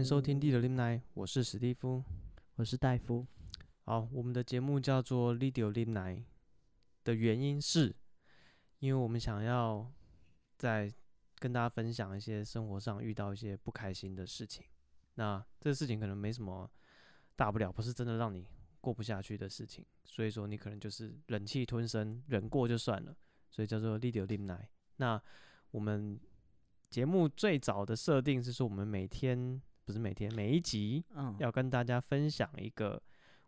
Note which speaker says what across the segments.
Speaker 1: 迎收听《Lidio Lim Night》，我是史蒂夫，
Speaker 2: 我是戴夫。
Speaker 1: 好，我们的节目叫做《Lidio Lim Night》的原因是，因为我们想要在跟大家分享一些生活上遇到一些不开心的事情。那这个事情可能没什么大不了，不是真的让你过不下去的事情，所以说你可能就是忍气吞声，忍过就算了。所以叫做《Lidio Lim Night》。那我们。节目最早的设定是说，我们每天不是每天，每一集，嗯，要跟大家分享一个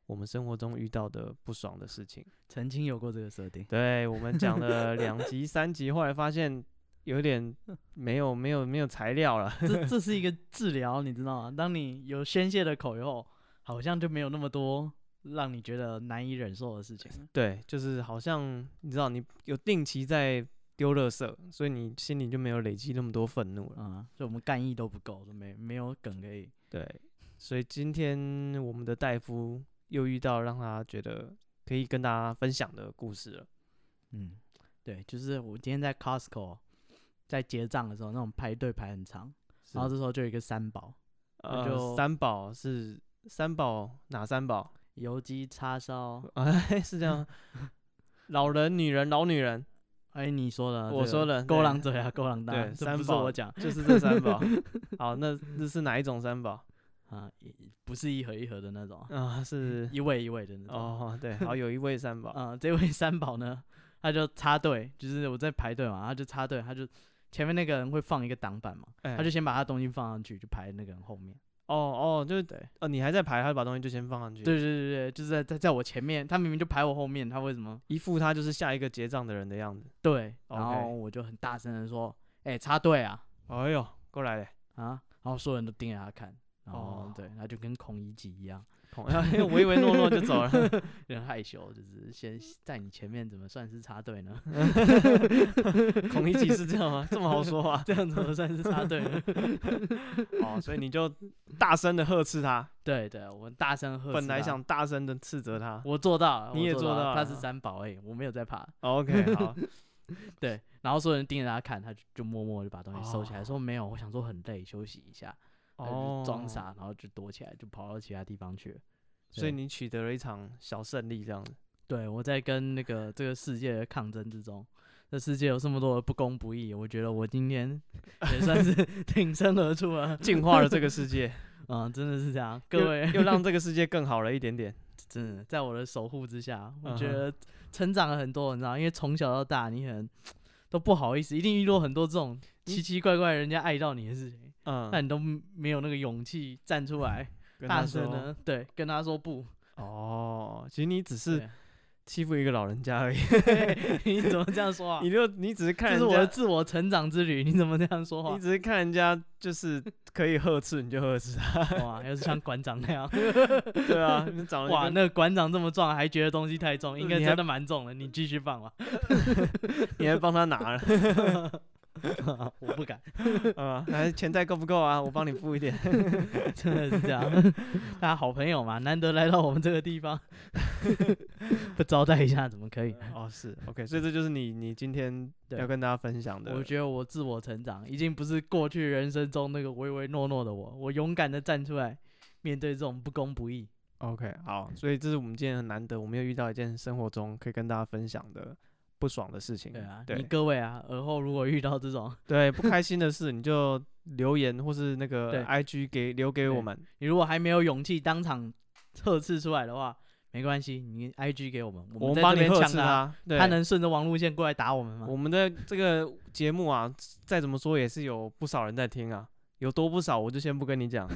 Speaker 1: 我们生活中遇到的不爽的事情。
Speaker 2: 曾经有过这个设定，
Speaker 1: 对，我们讲了两 集、三集，后来发现有点 没有、没有、没有材料了。
Speaker 2: 这 这是一个治疗，你知道吗？当你有宣泄的口以后，好像就没有那么多让你觉得难以忍受的事情。
Speaker 1: 对，就是好像你知道，你有定期在。丢垃圾，所以你心里就没有累积那么多愤怒了
Speaker 2: 啊！所以我们干意都不够，都没没有梗可以。
Speaker 1: 对，所以今天我们的戴夫又遇到让他觉得可以跟大家分享的故事了。
Speaker 2: 嗯，对，就是我今天在 Costco 在结账的时候，那种排队排很长，然后这时候就有一个三宝，
Speaker 1: 呃，就三宝是三宝哪三宝？
Speaker 2: 油鸡叉烧，
Speaker 1: 哎，是这样，老人、女人、老女人。
Speaker 2: 哎，你说的，
Speaker 1: 我说的，
Speaker 2: 勾狼嘴啊，勾狼大，
Speaker 1: 对，三宝，
Speaker 2: 不是我讲，
Speaker 1: 就是这三宝。好，那这是哪一种三宝
Speaker 2: 啊？不是一盒一盒的那种
Speaker 1: 啊，是
Speaker 2: 一位一位的那种。
Speaker 1: 哦，对，好，有一位三宝
Speaker 2: 啊，这位三宝呢，他就插队，就是我在排队嘛，他就插队，他就前面那个人会放一个挡板嘛，他就先把他东西放上去，就排那个人后面。
Speaker 1: 哦哦，就是对，哦，你还在排，他就把东西就先放上去。
Speaker 2: 对对对对，就是在在在我前面，他明明就排我后面，他为什么
Speaker 1: 一副他就是下一个结账的人的样子？
Speaker 2: 对，然后我就很大声的说：“哎，插队啊！”
Speaker 1: 哎呦，过来嘞
Speaker 2: 啊！然后所有人都盯着他看，然后对，他就跟孔乙己一样。
Speaker 1: 唯唯诺诺就走了，
Speaker 2: 有点害羞，就是先在你前面，怎么算是插队呢？
Speaker 1: 孔乙己是这样吗？这么好说话，
Speaker 2: 这样怎么算是插队呢？
Speaker 1: 哦，所以你就大声的呵斥他。
Speaker 2: 对对，我们大声呵斥。
Speaker 1: 本来想大声的斥责他，
Speaker 2: 我做到了，
Speaker 1: 你也做到了。
Speaker 2: 他是三宝哎，我没有在怕。
Speaker 1: OK，好。
Speaker 2: 对，然后所有人盯着他看，他就就默默就把东西收起来，说没有，我想说很累，休息一下。哦，装傻，然后就躲起来，就跑到其他地方去了。
Speaker 1: 所以你取得了一场小胜利，这样子。
Speaker 2: 对，我在跟那个这个世界的抗争之中，这世界有这么多的不公不义，我觉得我今天 也算是挺身而出了，
Speaker 1: 净化了这个世界。
Speaker 2: 嗯，真的是这样，各位
Speaker 1: 又，又让这个世界更好了一点点。
Speaker 2: 真的，在我的守护之下，我觉得成长了很多，你知道，因为从小到大，你可能都不好意思，一定遇到很多这种奇奇怪怪人家爱到你的事情。嗯，那你都没有那个勇气站出来，大声呢？对，跟他说不。
Speaker 1: 哦，其实你只是欺负一个老人家而已。
Speaker 2: 你怎么这样说啊？
Speaker 1: 你就你只是看，这
Speaker 2: 是我的自我成长之旅。你怎么这样说话？
Speaker 1: 你只是看人家就是可以呵斥，你就呵斥他。
Speaker 2: 哇，要是像馆长那样。
Speaker 1: 对啊，你长得
Speaker 2: 哇，那个馆长这么壮，还觉得东西太重，应该真的蛮重的。你继续放吧。
Speaker 1: 你还帮他拿了。
Speaker 2: 我不敢，
Speaker 1: 啊，还钱袋够不够啊？我帮你付一点，
Speaker 2: 真的是这样。大家好朋友嘛，难得来到我们这个地方，不招待一下怎么可以？
Speaker 1: 哦，是，OK，所以这就是你，你今天要跟大家分享的。
Speaker 2: 我觉得我自我成长，已经不是过去人生中那个唯唯诺诺的我，我勇敢的站出来，面对这种不公不义。
Speaker 1: OK，好，所以这是我们今天很难得，我们又遇到一件生活中可以跟大家分享的。不爽的事情，对
Speaker 2: 啊，对你各位啊，而后如果遇到这种
Speaker 1: 对不开心的事，你就留言或是那个 IG 给留给我们。
Speaker 2: 你如果还没有勇气当场测试出来的话，没关系，你 IG 给我们，
Speaker 1: 我们帮你测试他，
Speaker 2: 他能顺着网路线过来打我们吗？
Speaker 1: 我们的这个节目啊，再怎么说也是有不少人在听啊。有多不少，我就先不跟你讲。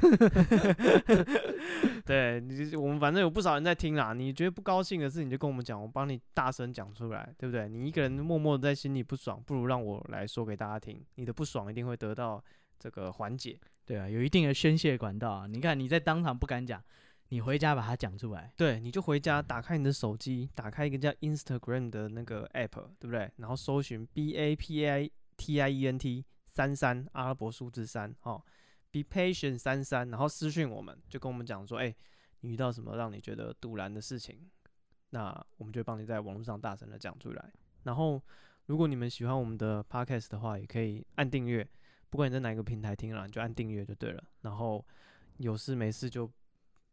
Speaker 1: 对你，我们反正有不少人在听啦。你觉得不高兴的事，你就跟我们讲，我帮你大声讲出来，对不对？你一个人默默的在心里不爽，不如让我来说给大家听。你的不爽一定会得到这个缓解。
Speaker 2: 对啊，有一定的宣泄管道啊。你看你在当场不敢讲，你回家把它讲出来。
Speaker 1: 对，你就回家打开你的手机，打开一个叫 Instagram 的那个 app，对不对？然后搜寻 B A P A T I E N T。三三阿拉伯数字三，哦，be patient 三三，然后私讯我们，就跟我们讲说，哎、你遇到什么让你觉得堵然的事情，那我们就帮你在网络上大声的讲出来。然后，如果你们喜欢我们的 podcast 的话，也可以按订阅，不管你在哪个平台听了，你就按订阅就对了。然后有事没事就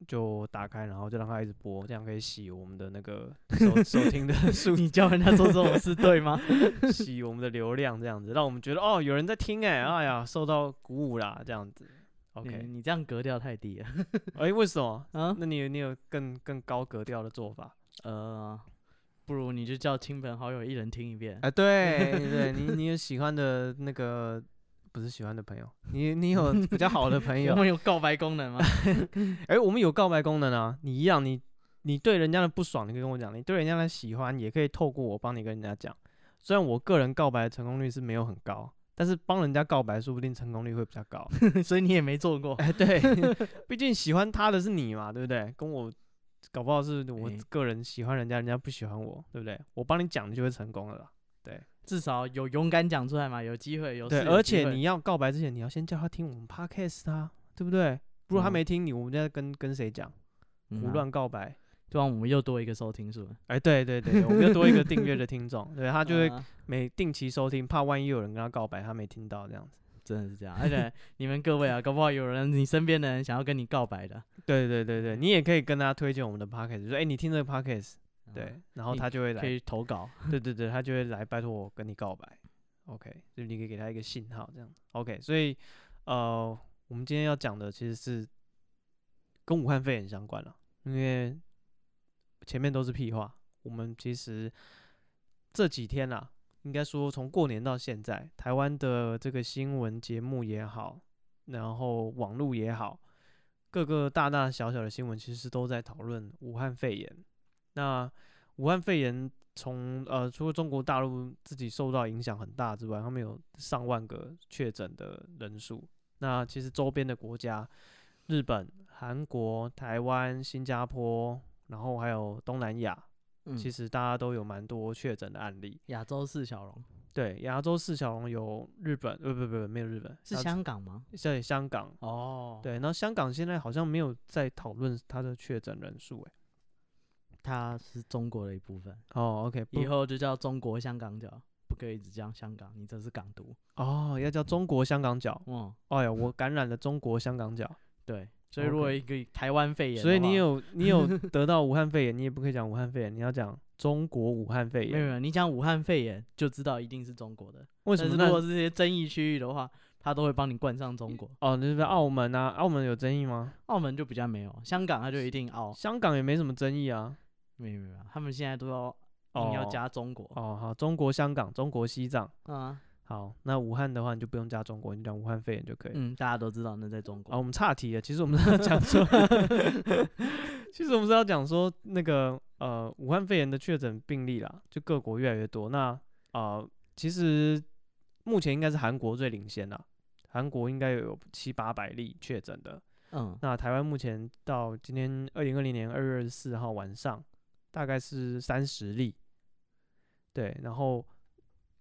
Speaker 1: 就打开，然后就让它一直播，这样可以洗我们的那个 收收听的数。
Speaker 2: 你教人家做这种事对吗？
Speaker 1: 洗我们的流量，这样子让我们觉得哦，有人在听哎，哎呀，受到鼓舞啦，这样子。OK，
Speaker 2: 你这样格调太低了。
Speaker 1: 哎，为什么？啊？那你有你有更更高格调的做法？
Speaker 2: 呃。不如你就叫亲朋好友一人听一遍。
Speaker 1: 哎，对对，你你有喜欢的那个，不是喜欢的朋友，你你有 比较好的朋友。
Speaker 2: 我们有告白功能吗？
Speaker 1: 哎，我们有告白功能啊！你一样，你你对人家的不爽，你可以跟我讲；你对人家的喜欢，也可以透过我帮你跟人家讲。虽然我个人告白的成功率是没有很高，但是帮人家告白，说不定成功率会比较高。
Speaker 2: 所以你也没做过。
Speaker 1: 哎，对，毕竟喜欢他的是你嘛，对不对？跟我。搞不好是我个人喜欢人家，人家不喜欢我，对不对？我帮你讲，你就会成功了，对。
Speaker 2: 至少有勇敢讲出来嘛，有机会，有对。
Speaker 1: 而且你要告白之前，你要先叫他听我们 podcast 啊，对不对？如果他没听你，我们在跟跟谁讲？胡乱告白，
Speaker 2: 对啊，我们又多一个收听数。
Speaker 1: 哎，对对对，我们又多一个订阅的听众，对，他就会 每定期收听，怕万一有人跟他告白，他没听到这样子。
Speaker 2: 真的是这样，而且 你们各位啊，搞不好有人你身边的人想要跟你告白的。
Speaker 1: 对对对对，你也可以跟他推荐我们的 podcast，说哎，你听这个 podcast，对，然后他就会来
Speaker 2: 可以投稿，
Speaker 1: 对对对，他就会来拜托我跟你告白，OK，就你可以给他一个信号，这样，OK，所以呃，我们今天要讲的其实是跟武汉肺炎相关了，因为前面都是屁话，我们其实这几天啊。应该说，从过年到现在，台湾的这个新闻节目也好，然后网络也好，各个大大小小的新闻其实都在讨论武汉肺炎。那武汉肺炎从呃，除了中国大陆自己受到影响很大之外，他们有上万个确诊的人数。那其实周边的国家，日本、韩国、台湾、新加坡，然后还有东南亚。嗯、其实大家都有蛮多确诊的案例。
Speaker 2: 亚洲四小龙，
Speaker 1: 对，亚洲四小龙有日本，不不不，没有日本，
Speaker 2: 是香港吗？
Speaker 1: 在香港。
Speaker 2: 哦，
Speaker 1: 对，然后香港现在好像没有在讨论它的确诊人数，哎，
Speaker 2: 它是中国的一部分。
Speaker 1: 哦，OK，
Speaker 2: 以后就叫中国香港脚，不可以只讲香港，你这是港独。
Speaker 1: 哦，要叫中国香港脚。
Speaker 2: 嗯，
Speaker 1: 哎呀，我感染了中国香港脚。
Speaker 2: 对。所以如果一个台湾肺炎，
Speaker 1: 所以你有 你有得到武汉肺炎，你也不可以讲武汉肺炎，你要讲中国武汉肺炎。
Speaker 2: 没有没有，你讲武汉肺炎就知道一定是中国的。
Speaker 1: 为什么？
Speaker 2: 如果是这些争议区域的话，他都会帮你冠上中国。
Speaker 1: 哦，那是澳门啊，澳门有争议吗？
Speaker 2: 澳门就比较没有，香港他就一定澳。
Speaker 1: 香港也没什么争议啊。
Speaker 2: 没有没有，他们现在都要硬要加中国。
Speaker 1: 哦好，中国香港，中国西藏。
Speaker 2: 啊。
Speaker 1: 好，那武汉的话你就不用加中国，你讲武汉肺炎就可以。
Speaker 2: 嗯，大家都知道那在中国。
Speaker 1: 啊，我们岔题了。其实我们是要讲说 其实我们是要讲说那个呃武汉肺炎的确诊病例啦，就各国越来越多。那啊、呃，其实目前应该是韩国最领先啦，韩国应该有七八百例确诊的。
Speaker 2: 嗯，
Speaker 1: 那台湾目前到今天二零二零年二月二十四号晚上，大概是三十例。对，然后。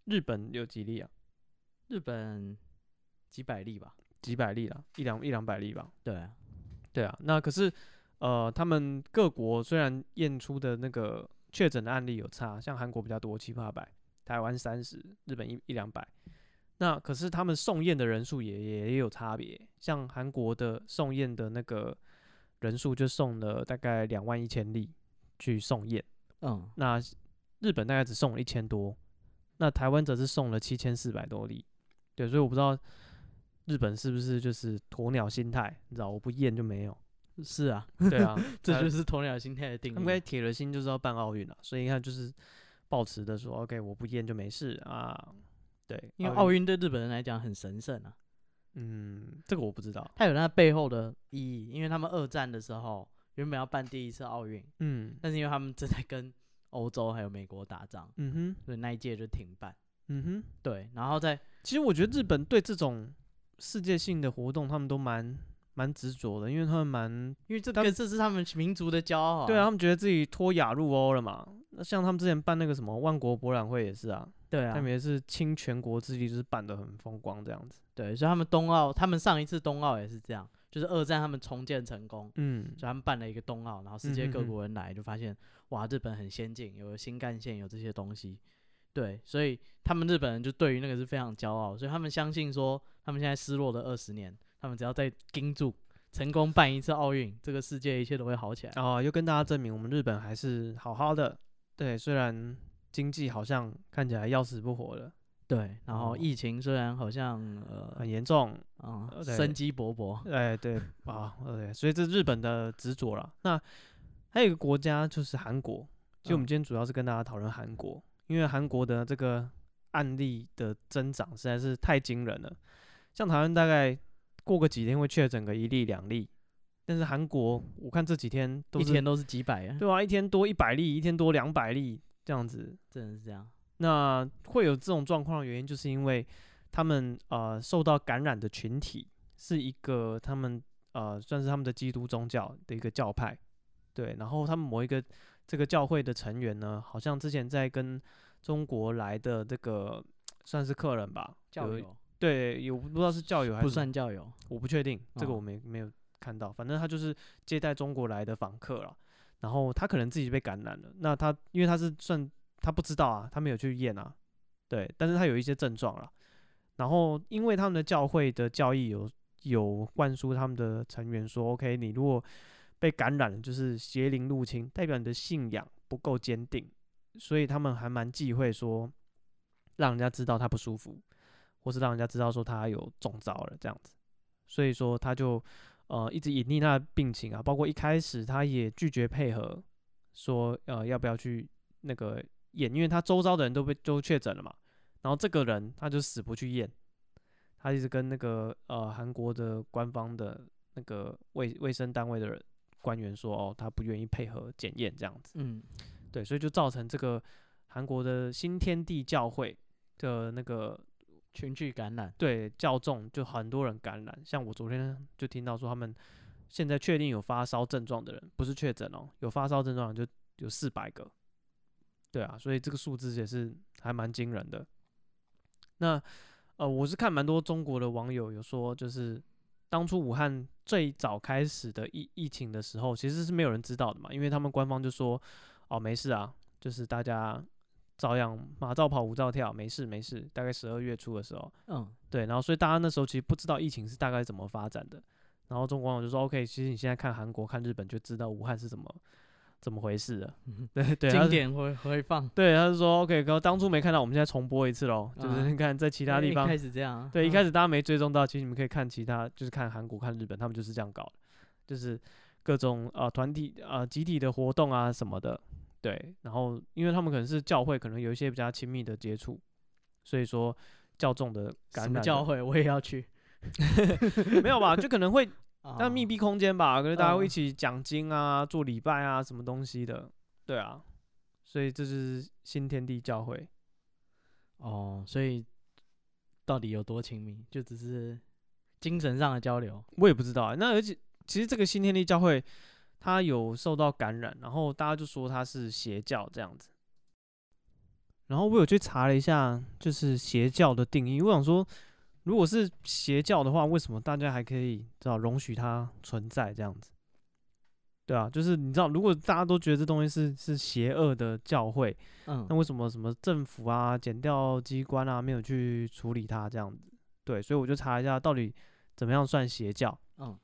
Speaker 1: 日本有几例啊？
Speaker 2: 日本几百例吧，
Speaker 1: 几百例啦，一两一两百例吧。
Speaker 2: 对啊，
Speaker 1: 对啊。那可是，呃，他们各国虽然验出的那个确诊的案例有差，像韩国比较多，七八百，台湾三十，日本一一两百。那可是他们送验的人数也也有差别，像韩国的送验的那个人数就送了大概两万一千例去送验。
Speaker 2: 嗯，
Speaker 1: 那日本大概只送了一千多。那台湾则是送了七千四百多例，对，所以我不知道日本是不是就是鸵鸟心态，你知道，我不验就没有。
Speaker 2: 是啊，
Speaker 1: 对啊，
Speaker 2: 这就是鸵鸟心态的定义。
Speaker 1: 应该铁了心就是要办奥运了，所以你看就是抱持的说，OK，我不验就没事啊。对，
Speaker 2: 因为奥运对日本人来讲很神圣啊。
Speaker 1: 嗯，这个我不知道，
Speaker 2: 它有它背后的意义，因为他们二战的时候原本要办第一次奥运，
Speaker 1: 嗯，
Speaker 2: 但是因为他们正在跟欧洲还有美国打仗，
Speaker 1: 嗯哼，
Speaker 2: 所以那一届就停办，
Speaker 1: 嗯哼，
Speaker 2: 对，然后在
Speaker 1: 其实我觉得日本对这种世界性的活动，他们都蛮蛮执着的，因为他们蛮，
Speaker 2: 因为这个这是他们民族的骄傲，
Speaker 1: 对啊，他们觉得自己脱亚入欧了嘛。那像他们之前办那个什么万国博览会也是啊，
Speaker 2: 对啊，
Speaker 1: 他们也是倾全国之力，就是办的很风光这样子。
Speaker 2: 对，所以他们冬奥，他们上一次冬奥也是这样。就是二战他们重建成功，
Speaker 1: 嗯，
Speaker 2: 所以他们办了一个冬奥，然后世界各国人来就发现，哇，日本很先进，有新干线，有这些东西，对，所以他们日本人就对于那个是非常骄傲，所以他们相信说，他们现在失落的二十年，他们只要再盯住，成功办一次奥运，这个世界一切都会好起来。
Speaker 1: 哦，又跟大家证明我们日本还是好好的。对，虽然经济好像看起来要死不活的。
Speaker 2: 对，然后疫情虽然好像、哦、呃很严重啊，呃、生机勃勃。
Speaker 1: 哎，对啊，对，所以这是日本的执着了。那还有一个国家就是韩国，其实我们今天主要是跟大家讨论韩国，嗯、因为韩国的这个案例的增长实在是太惊人了。像台湾大概过个几天会确诊个一例两例，但是韩国我看这几天都
Speaker 2: 一天都是几百啊，
Speaker 1: 对啊，一天多一百例，一天多两百例这样子，
Speaker 2: 真的是这样。
Speaker 1: 那会有这种状况的原因，就是因为他们呃受到感染的群体是一个他们呃算是他们的基督宗教的一个教派，对，然后他们某一个这个教会的成员呢，好像之前在跟中国来的这个算是客人吧，
Speaker 2: 教友，
Speaker 1: 对，有不知道是教友还是
Speaker 2: 不算教友，
Speaker 1: 我不确定，这个我没没有看到，反正他就是接待中国来的访客了，然后他可能自己被感染了，那他因为他是算。他不知道啊，他没有去验啊，对，但是他有一些症状了。然后因为他们的教会的教义有有灌输他们的成员说，OK，你如果被感染了，就是邪灵入侵，代表你的信仰不够坚定，所以他们还蛮忌讳说，让人家知道他不舒服，或是让人家知道说他有中招了这样子。所以说他就呃一直隐匿他的病情啊，包括一开始他也拒绝配合，说呃要不要去那个。验，因为他周遭的人都被都确诊了嘛，然后这个人他就死不去验，他一直跟那个呃韩国的官方的那个卫卫生单位的人官员说，哦，他不愿意配合检验这样子，
Speaker 2: 嗯，
Speaker 1: 对，所以就造成这个韩国的新天地教会的那个
Speaker 2: 群聚感染，
Speaker 1: 对，较重就很多人感染，像我昨天就听到说他们现在确定有发烧症状的人，不是确诊哦，有发烧症状就有四百个。对啊，所以这个数字也是还蛮惊人的。那呃，我是看蛮多中国的网友有说，就是当初武汉最早开始的疫疫情的时候，其实是没有人知道的嘛，因为他们官方就说哦没事啊，就是大家照样马照跑，舞照跳，没事没事。大概十二月初的时候，
Speaker 2: 嗯，
Speaker 1: 对，然后所以大家那时候其实不知道疫情是大概怎么发展的。然后中国网友就说，OK，其实你现在看韩国、看日本就知道武汉是怎么。怎么回事的？对对，
Speaker 2: 经典回回放。
Speaker 1: 对，他是说 OK，哥当初没看到，我们现在重播一次喽。就是你看在其他地方
Speaker 2: 开始这样。
Speaker 1: 对，一开始大家没追踪到，其实你们可以看其他，就是看韩国、看日本，他们就是这样搞的，就是各种呃团体呃集体的活动啊什么的。对，然后因为他们可能是教会，可能有一些比较亲密的接触，所以说教众的感染。什么
Speaker 2: 教会我也要去？
Speaker 1: 没有吧？就可能会。那密闭空间吧，可是大家会一起讲经啊、做礼拜啊，什么东西的，对啊，所以这是新天地教会。
Speaker 2: 哦，所以到底有多亲密？就只是精神上的交流？
Speaker 1: 我也不知道啊。那而且其实这个新天地教会，它有受到感染，然后大家就说它是邪教这样子。然后我有去查了一下，就是邪教的定义，我想说。如果是邪教的话，为什么大家还可以知道容许它存在这样子？对啊，就是你知道，如果大家都觉得这东西是是邪恶的教会，
Speaker 2: 嗯，
Speaker 1: 那为什么什么政府啊、检调机关啊没有去处理它这样子？对，所以我就查一下到底怎么样算邪教。
Speaker 2: 嗯，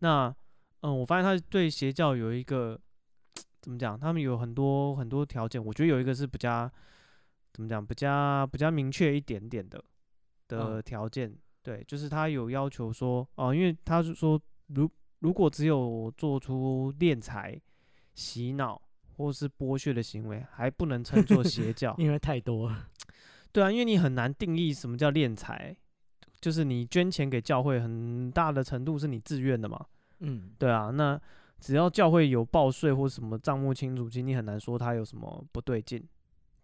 Speaker 1: 那嗯，我发现他对邪教有一个 怎么讲？他们有很多很多条件，我觉得有一个是比较怎么讲？比较比较明确一点点的。的条件，嗯、对，就是他有要求说，哦、呃，因为他是说，如如果只有做出敛财、洗脑或是剥削的行为，还不能称作邪教，
Speaker 2: 因为太多了。
Speaker 1: 对啊，因为你很难定义什么叫敛财，就是你捐钱给教会，很大的程度是你自愿的嘛。
Speaker 2: 嗯，
Speaker 1: 对啊，那只要教会有报税或什么账目清楚，其实你很难说他有什么不对劲。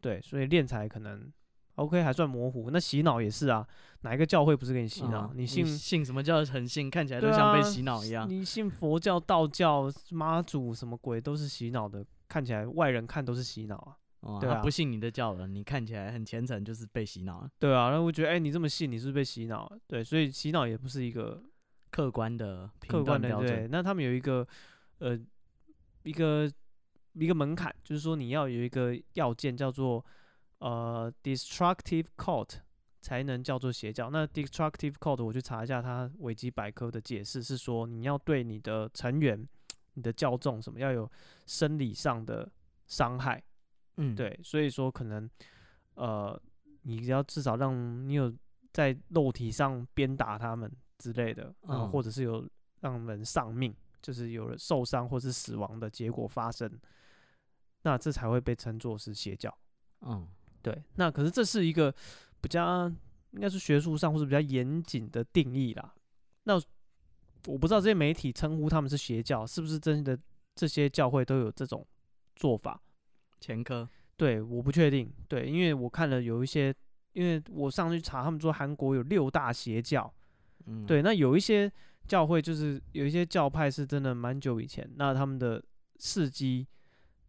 Speaker 1: 对，所以敛财可能。OK，还算模糊。那洗脑也是啊，哪一个教会不是给你洗脑？
Speaker 2: 嗯、
Speaker 1: 你信
Speaker 2: 你信什么叫诚信？看起来都像被洗脑一样。
Speaker 1: 啊、你信佛教、道教、妈祖什么鬼都是洗脑的，看起来外人看都是洗脑啊。
Speaker 2: 哦、
Speaker 1: 对啊，
Speaker 2: 他不信你的教了，你看起来很虔诚，就是被洗脑了。
Speaker 1: 对啊，然后我觉得，哎、欸，你这么信，你是不是被洗脑？对，所以洗脑也不是一个
Speaker 2: 客观的
Speaker 1: 客观的标准。对，那他们有一个呃一个一个门槛，就是说你要有一个要件叫做。呃，destructive cult 才能叫做邪教。那 destructive cult 我去查一下，它维基百科的解释是说，你要对你的成员、你的教众什么要有生理上的伤害。
Speaker 2: 嗯，
Speaker 1: 对，所以说可能呃，你要至少让你有在肉体上鞭打他们之类的，嗯，或者是有让人丧命，就是有了受伤或是死亡的结果发生，那这才会被称作是邪教。
Speaker 2: 嗯，
Speaker 1: 对，那可是这是一个。比较应该是学术上或者比较严谨的定义啦。那我不知道这些媒体称呼他们是邪教，是不是真的这些教会都有这种做法？
Speaker 2: 前科？
Speaker 1: 对，我不确定。对，因为我看了有一些，因为我上去查，他们说韩国有六大邪教。
Speaker 2: 嗯，
Speaker 1: 对，那有一些教会就是有一些教派是真的蛮久以前，那他们的事迹。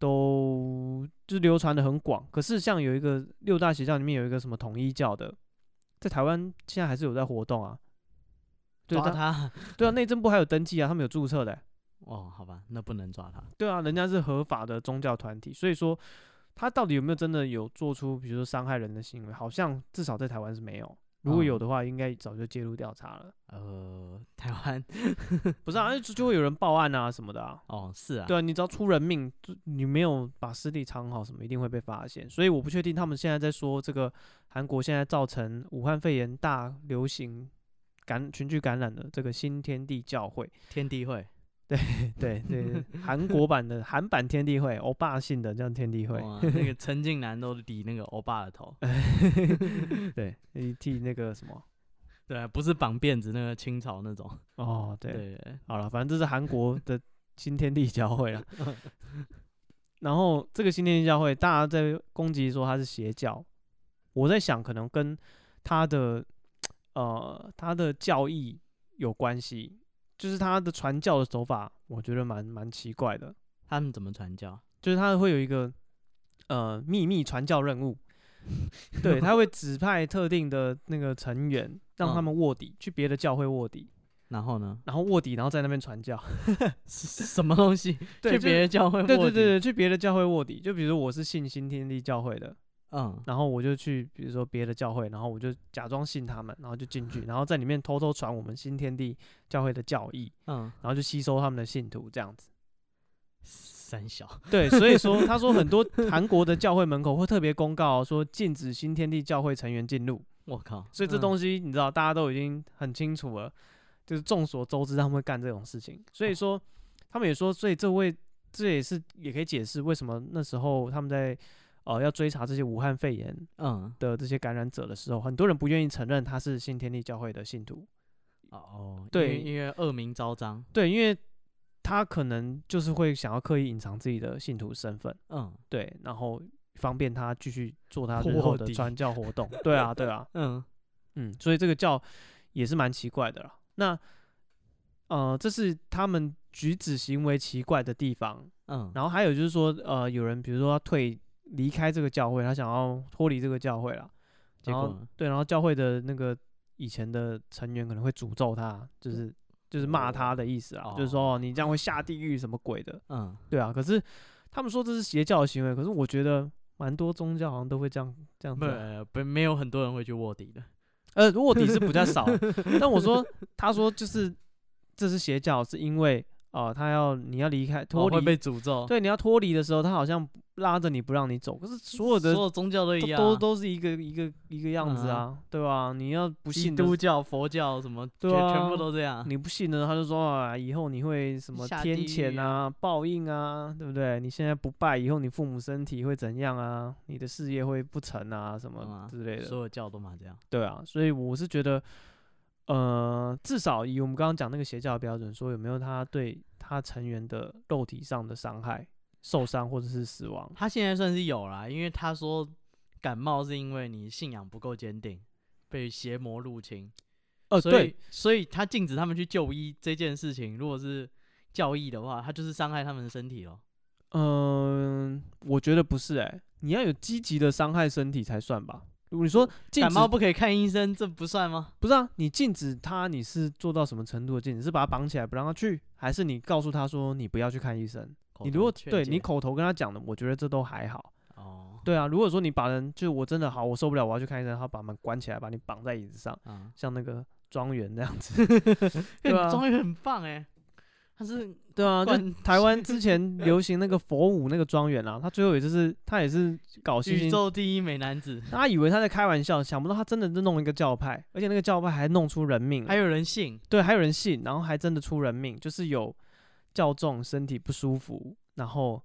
Speaker 1: 都就是流传的很广，可是像有一个六大邪教里面有一个什么统一教的，在台湾现在还是有在活动啊。对
Speaker 2: 抓他？
Speaker 1: 对啊，内政部还有登记啊，他们有注册的欸。
Speaker 2: 哦，好吧，那不能抓他。
Speaker 1: 对啊，人家是合法的宗教团体，所以说他到底有没有真的有做出比如说伤害人的行为，好像至少在台湾是没有。如果有的话，应该早就介入调查了。
Speaker 2: 呃，台湾
Speaker 1: 不是啊，就就会有人报案啊什么的啊。
Speaker 2: 哦，是啊。
Speaker 1: 对啊，你只要出人命，你没有把尸体藏好，什么一定会被发现。所以我不确定他们现在在说这个韩国现在造成武汉肺炎大流行感群聚感染的这个新天地教会，
Speaker 2: 天地会。
Speaker 1: 对对对，韩国版的韩版天地会，欧巴信的叫天地会。
Speaker 2: 那个陈近南都理那个欧巴的头。
Speaker 1: 对，你剃那个什么？
Speaker 2: 对啊，不是绑辫子那个清朝那种。
Speaker 1: 哦，对。
Speaker 2: 对，对，
Speaker 1: 好了，反正这是韩国的新天地教会了。然后这个新天地教会，大家在攻击说他是邪教。我在想，可能跟他的呃他的教义有关系。就是他的传教的手法，我觉得蛮蛮奇怪的。
Speaker 2: 他们怎么传教？
Speaker 1: 就是他会有一个呃秘密传教任务，对，他会指派特定的那个成员，让他们卧底，嗯、去别的教会卧底。
Speaker 2: 然后呢？
Speaker 1: 然后卧底，然后在那边传教。
Speaker 2: 什么东西？
Speaker 1: 对
Speaker 2: 去别的教会卧底？
Speaker 1: 对对对对，去别的教会卧底。就比如我是信新天地教会的。
Speaker 2: 嗯，
Speaker 1: 然后我就去，比如说别的教会，然后我就假装信他们，然后就进去，然后在里面偷偷传我们新天地教会的教义，
Speaker 2: 嗯，
Speaker 1: 然后就吸收他们的信徒这样子。
Speaker 2: 三小，
Speaker 1: 对，所以说 他说很多韩国的教会门口会特别公告说禁止新天地教会成员进入。
Speaker 2: 我靠，
Speaker 1: 所以这东西你知道大家都已经很清楚了，就是众所周知他们会干这种事情。所以说他们也说，所以这位这也是也可以解释为什么那时候他们在。哦、呃，要追查这些武汉肺炎嗯的这些感染者的时候，嗯、很多人不愿意承认他是新天地教会的信徒。
Speaker 2: 哦，
Speaker 1: 对，
Speaker 2: 因为恶名昭彰。
Speaker 1: 对，因为他可能就是会想要刻意隐藏自己的信徒身份。
Speaker 2: 嗯，
Speaker 1: 对，然后方便他继续做他日后的传教活动。对啊，对啊。
Speaker 2: 嗯
Speaker 1: 嗯，所以这个教也是蛮奇怪的啦。那呃，这是他们举止行为奇怪的地方。
Speaker 2: 嗯，
Speaker 1: 然后还有就是说，呃，有人比如说要退。离开这个教会，他想要脱离这个教会了。然后对，然后教会的那个以前的成员可能会诅咒他，就是就是骂他的意思啊，就是说你这样会下地狱什么鬼的。
Speaker 2: 嗯，
Speaker 1: 对啊。可是他们说这是邪教的行为，可是我觉得蛮多宗教好像都会这样这样子。
Speaker 2: 不，没有很多人会去卧底的。
Speaker 1: 呃，卧底是比较少。但我说，他说就是这是邪教，是因为哦，他要你要离开脱离，
Speaker 2: 会被诅咒。
Speaker 1: 对，你要脱离的时候，他好像。拉着你不让你走，可是所有的
Speaker 2: 所有宗教都一样，
Speaker 1: 都都是一个一个一个样子啊，对吧？你要不信
Speaker 2: 基督教、佛教什么，对啊，全部都这样。
Speaker 1: 你不信呢，他就说啊，以后你会什么天谴啊、报应啊，对不对？你现在不拜，以后你父母身体会怎样啊？你的事业会不成啊，什么之类的。
Speaker 2: 所有教都嘛这样。
Speaker 1: 对啊，所以我是觉得，呃，至少以我们刚刚讲那个邪教的标准，说有没有他对他成员的肉体上的伤害？受伤或者是死亡，
Speaker 2: 他现在算是有啦，因为他说感冒是因为你信仰不够坚定，被邪魔入侵。
Speaker 1: 呃，
Speaker 2: 所以
Speaker 1: 对，
Speaker 2: 所以他禁止他们去就医这件事情，如果是教义的话，他就是伤害他们的身体咯。
Speaker 1: 嗯、呃，我觉得不是哎、欸，你要有积极的伤害身体才算吧。如果你说
Speaker 2: 感冒不可以看医生，这不算吗？
Speaker 1: 不是啊，你禁止他，你是做到什么程度的禁止？是把他绑起来不让他去，还是你告诉他说你不要去看医生？你如果对你口头跟他讲的，我觉得这都还好。
Speaker 2: 哦，
Speaker 1: 对啊，如果说你把人，就我真的好，我受不了，我要去看医生，他把门关起来，把你绑在椅子上，啊、像那个庄园那样子
Speaker 2: 庄园很棒哎。他是
Speaker 1: 对啊，就台湾之前 流行那个佛舞那个庄园啊，他最后也就是他也是搞
Speaker 2: 宇宙第一美男子，
Speaker 1: 大家以为他在开玩笑，想不到他真的是弄一个教派，而且那个教派还弄出人命，
Speaker 2: 还有人信，
Speaker 1: 对，还有人信，然后还真的出人命，就是有教众身体不舒服，然后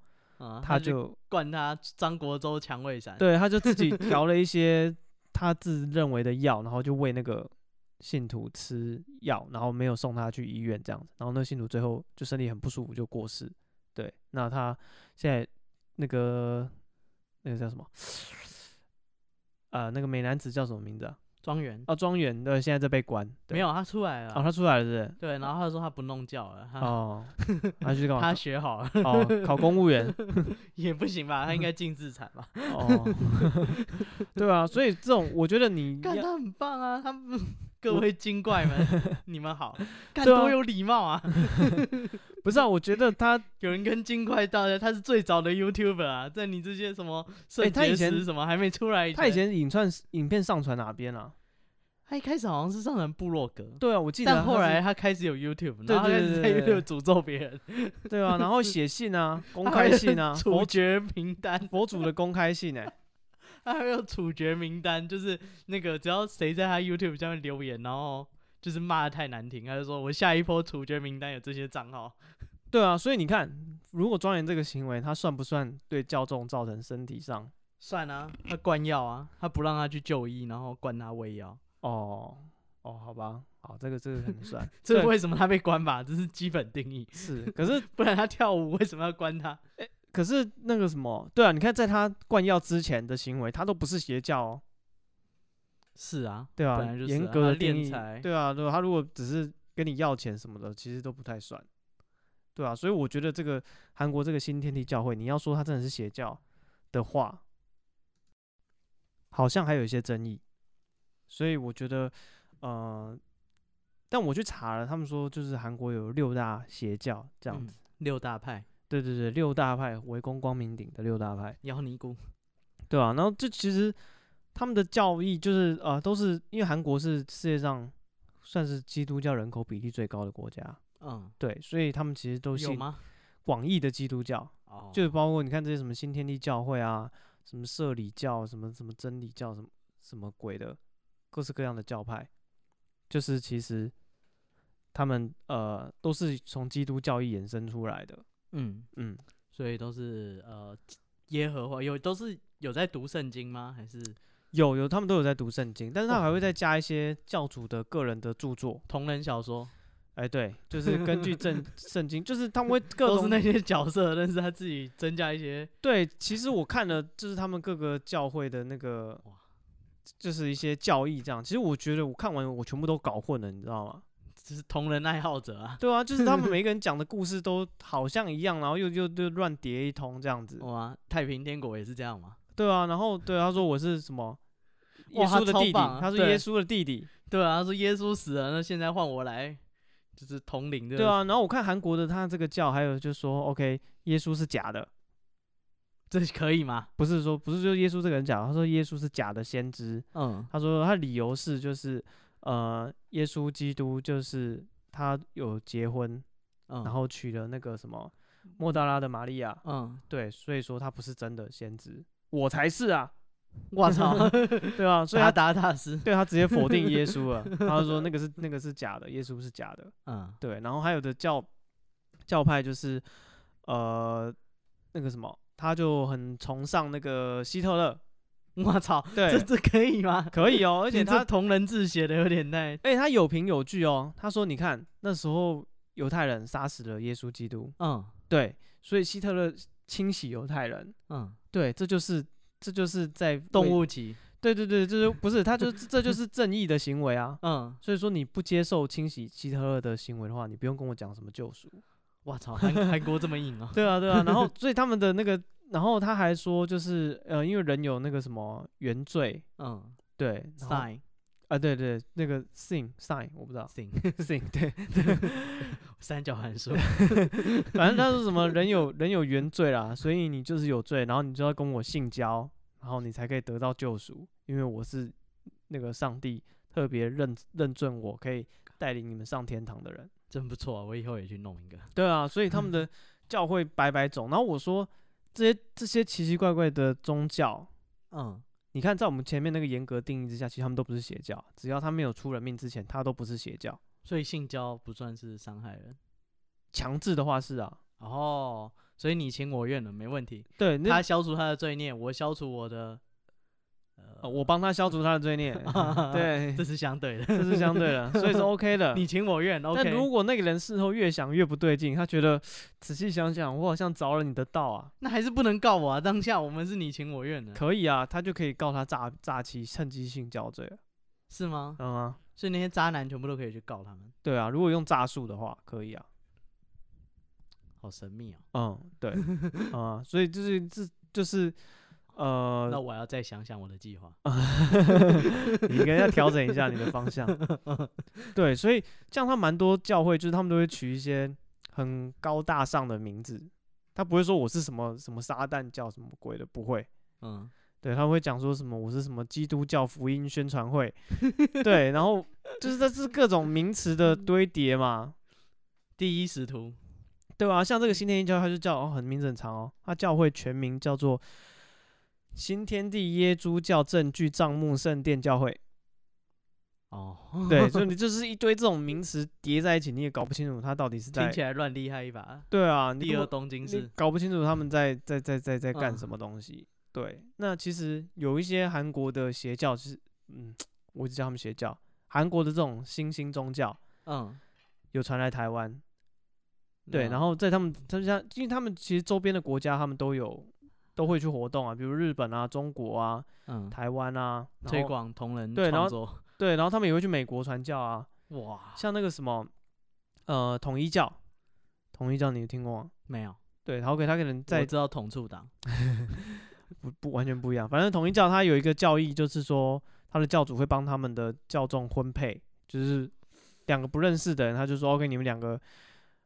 Speaker 1: 他就
Speaker 2: 灌他张国周蔷薇散，
Speaker 1: 对，他就自己调了一些他自认为的药，然后就喂那个。信徒吃药，然后没有送他去医院，这样子，然后那信徒最后就身体很不舒服，就过世。对，那他现在那个那个叫什么？呃，那个美男子叫什么名字啊？
Speaker 2: 庄园
Speaker 1: 哦，庄园对，现在在被关。
Speaker 2: 没有，他出来了。
Speaker 1: 哦，他出来了是不是？
Speaker 2: 对，然后他说他不弄教了。
Speaker 1: 哦，他去干嘛？
Speaker 2: 他学好了。
Speaker 1: 哦，考公务员
Speaker 2: 也不行吧？他应该进自产吧？
Speaker 1: 哦，对啊，所以这种我觉得你
Speaker 2: 干他很棒啊，他们。各位精怪们，你们好，看多有礼貌啊！
Speaker 1: 不是啊，我觉得他
Speaker 2: 有人跟精怪道歉，他是最早的 YouTuber 啊，在你这些什么
Speaker 1: 哎，他以前
Speaker 2: 什么还没出来，
Speaker 1: 他以前影串影片上传哪边啊？
Speaker 2: 他一开始好像是上传部落格，
Speaker 1: 对啊，我记得。
Speaker 2: 但后来他开始有 YouTube，然后他开始在 YouTube 诅咒别人，
Speaker 1: 对啊，然后写信啊，公开信啊，
Speaker 2: 处决名单，
Speaker 1: 佛祖的公开信哎。
Speaker 2: 他还有处决名单，就是那个只要谁在他 YouTube 下面留言，然后就是骂得太难听，他就说我下一波处决名单有这些账号。
Speaker 1: 对啊，所以你看，如果庄严这个行为，他算不算对教众造成身体上？
Speaker 2: 算啊，他灌药啊，他不让他去就医，然后灌他喂药。
Speaker 1: 哦哦，好吧，好，这个这个很算。
Speaker 2: 这是为什么他被关吧？这是基本定义。
Speaker 1: 是，可是
Speaker 2: 不然他跳舞为什么要关他？
Speaker 1: 欸可是那个什么，对啊，你看在他灌药之前的行为，他都不是邪教哦。
Speaker 2: 是啊，
Speaker 1: 对啊，严格的定义，对啊，对啊，他如果只是跟你要钱什么的，其实都不太算。对啊，所以我觉得这个韩国这个新天地教会，你要说他真的是邪教的话，好像还有一些争议。所以我觉得，呃，但我去查了，他们说就是韩国有六大邪教这样子，嗯，
Speaker 2: 六大派。
Speaker 1: 对对对，六大派围攻光明顶的六大派，
Speaker 2: 妖尼姑，
Speaker 1: 对啊，然后这其实他们的教义就是呃，都是因为韩国是世界上算是基督教人口比例最高的国家，嗯，对，所以他们其实都信广义的基督教，哦，就包括你看这些什么新天地教会啊，什么社理教，什么什么真理教，什么什么鬼的，各式各样的教派，就是其实他们呃都是从基督教义衍生出来的。嗯嗯，
Speaker 2: 所以都是呃耶和华有都是有在读圣经吗？还是
Speaker 1: 有有他们都有在读圣经，但是他还会再加一些教主的个人的著作、
Speaker 2: 同人小说。
Speaker 1: 哎、欸，对，就是根据正 圣经，就是他们会各种
Speaker 2: 都是那些角色，但是他自己增加一些。
Speaker 1: 对，其实我看了，就是他们各个教会的那个，就是一些教义这样。其实我觉得我看完我全部都搞混了，你知道吗？
Speaker 2: 就是同人爱好者啊，
Speaker 1: 对啊，就是他们 每个人讲的故事都好像一样，然后又又又乱叠一通这样子。
Speaker 2: 哇，太平天国也是这样吗？
Speaker 1: 对啊，然后对他说我是什么耶稣的弟弟，他，他是耶稣的弟弟，
Speaker 2: 对啊，他说耶稣死了，那现在换我来，就是统领的。
Speaker 1: 对啊，然后我看韩国的他这个教，还有就是说，OK，耶稣是假的，
Speaker 2: 这可以吗？
Speaker 1: 不是说不是就耶稣这个人假，他说耶稣是假的先知。嗯，他说他理由是就是。呃，耶稣基督就是他有结婚，嗯、然后娶了那个什么莫大拉的玛利亚，嗯，对，所以说他不是真的先知，我才是啊，
Speaker 2: 我操，
Speaker 1: 对啊，所以他
Speaker 2: 打大师，
Speaker 1: 对他直接否定耶稣了，他就说那个是那个是假的，耶稣是假的，嗯，对，然后还有的教教派就是呃那个什么，他就很崇尚那个希特勒。
Speaker 2: 我操，
Speaker 1: 对，
Speaker 2: 这这可以吗？
Speaker 1: 可以哦，而且 他
Speaker 2: 同人字写的有点带，
Speaker 1: 而且他有凭有据哦。他说：“你看那时候犹太人杀死了耶稣基督，嗯，对，所以希特勒清洗犹太人，嗯，对，这就是这就是在
Speaker 2: 动物级，
Speaker 1: 对对对，这就不是，他就这就是正义的行为啊，嗯，所以说你不接受清洗希特勒的行为的话，你不用跟我讲什么救赎。
Speaker 2: 我操，韩韩国这么硬啊？
Speaker 1: 对啊对啊，然后所以他们的那个。”然后他还说，就是呃，因为人有那个什么原罪，嗯，对
Speaker 2: ，sign，
Speaker 1: 啊，对对，那个 sin sign 我不知道
Speaker 2: ，sin
Speaker 1: sin 对，
Speaker 2: 三角函数，
Speaker 1: 反正他说什么 人有人有原罪啦，所以你就是有罪，然后你就要跟我性交，然后你才可以得到救赎，因为我是那个上帝特别认认准我可以带领你们上天堂的人，
Speaker 2: 真不错啊！我以后也去弄一个。
Speaker 1: 对啊，所以他们的教会白白走。然后我说这些这些奇奇怪怪的宗教，嗯，你看在我们前面那个严格定义之下，其实他们都不是邪教，只要他没有出人命之前，他都不是邪教。
Speaker 2: 所以性交不算是伤害人，
Speaker 1: 强制的话是啊。
Speaker 2: 哦。所以你情我愿了，没问题。
Speaker 1: 对，
Speaker 2: 他消除他的罪孽，我消除我的，
Speaker 1: 呃，我帮他消除他的罪孽。对，
Speaker 2: 这是相对的，
Speaker 1: 这是相对的，所以是 OK 的。
Speaker 2: 你情我愿，OK。
Speaker 1: 但如果那个人事后越想越不对劲，他觉得仔细想想，我好像着了你的道啊，
Speaker 2: 那还是不能告我啊。当下我们是你情我愿的，
Speaker 1: 可以啊，他就可以告他诈诈欺、趁机性交罪，
Speaker 2: 是吗？
Speaker 1: 嗯啊，
Speaker 2: 所以那些渣男全部都可以去告他们。
Speaker 1: 对啊，如果用诈术的话，可以啊。
Speaker 2: 好神秘哦。
Speaker 1: 嗯，对，啊、嗯，所以就是这就是，呃，
Speaker 2: 那我要再想想我的计划。
Speaker 1: 你应该要调整一下你的方向。对，所以这样他蛮多教会，就是他们都会取一些很高大上的名字，他不会说我是什么什么撒旦教什么鬼的，不会。嗯，对，他会讲说什么我是什么基督教福音宣传会。对，然后就是这是各种名词的堆叠嘛。
Speaker 2: 第一使徒。
Speaker 1: 对啊，像这个新天一教会，他就叫哦，很名字很长哦。他教会全名叫做新天地耶稣教证据账目圣殿教会。哦，对，所以你就是一堆这种名词叠在一起，你也搞不清楚他到底是在
Speaker 2: 听起来乱厉害一把。
Speaker 1: 对啊，
Speaker 2: 第二东京是
Speaker 1: 搞不清楚他们在在在在在干什么东西。嗯、对，那其实有一些韩国的邪教，就是嗯，我一直叫他们邪教。韩国的这种新兴宗教，嗯，有传来台湾。对，然后在他们，他们像，因为他们其实周边的国家，他们都有都会去活动啊，比如日本啊、中国啊、嗯、台湾啊，
Speaker 2: 推广同人
Speaker 1: 对，然后 对，然后他们也会去美国传教啊。
Speaker 2: 哇，
Speaker 1: 像那个什么，呃，统一教，统一教你有听过吗？
Speaker 2: 没有。
Speaker 1: 对，然后给他可能在
Speaker 2: 知道统促党，
Speaker 1: 不不完全不一样。反正统一教他有一个教义，就是说他的教主会帮他们的教众婚配，就是两个不认识的人，他就说 OK，你们两个，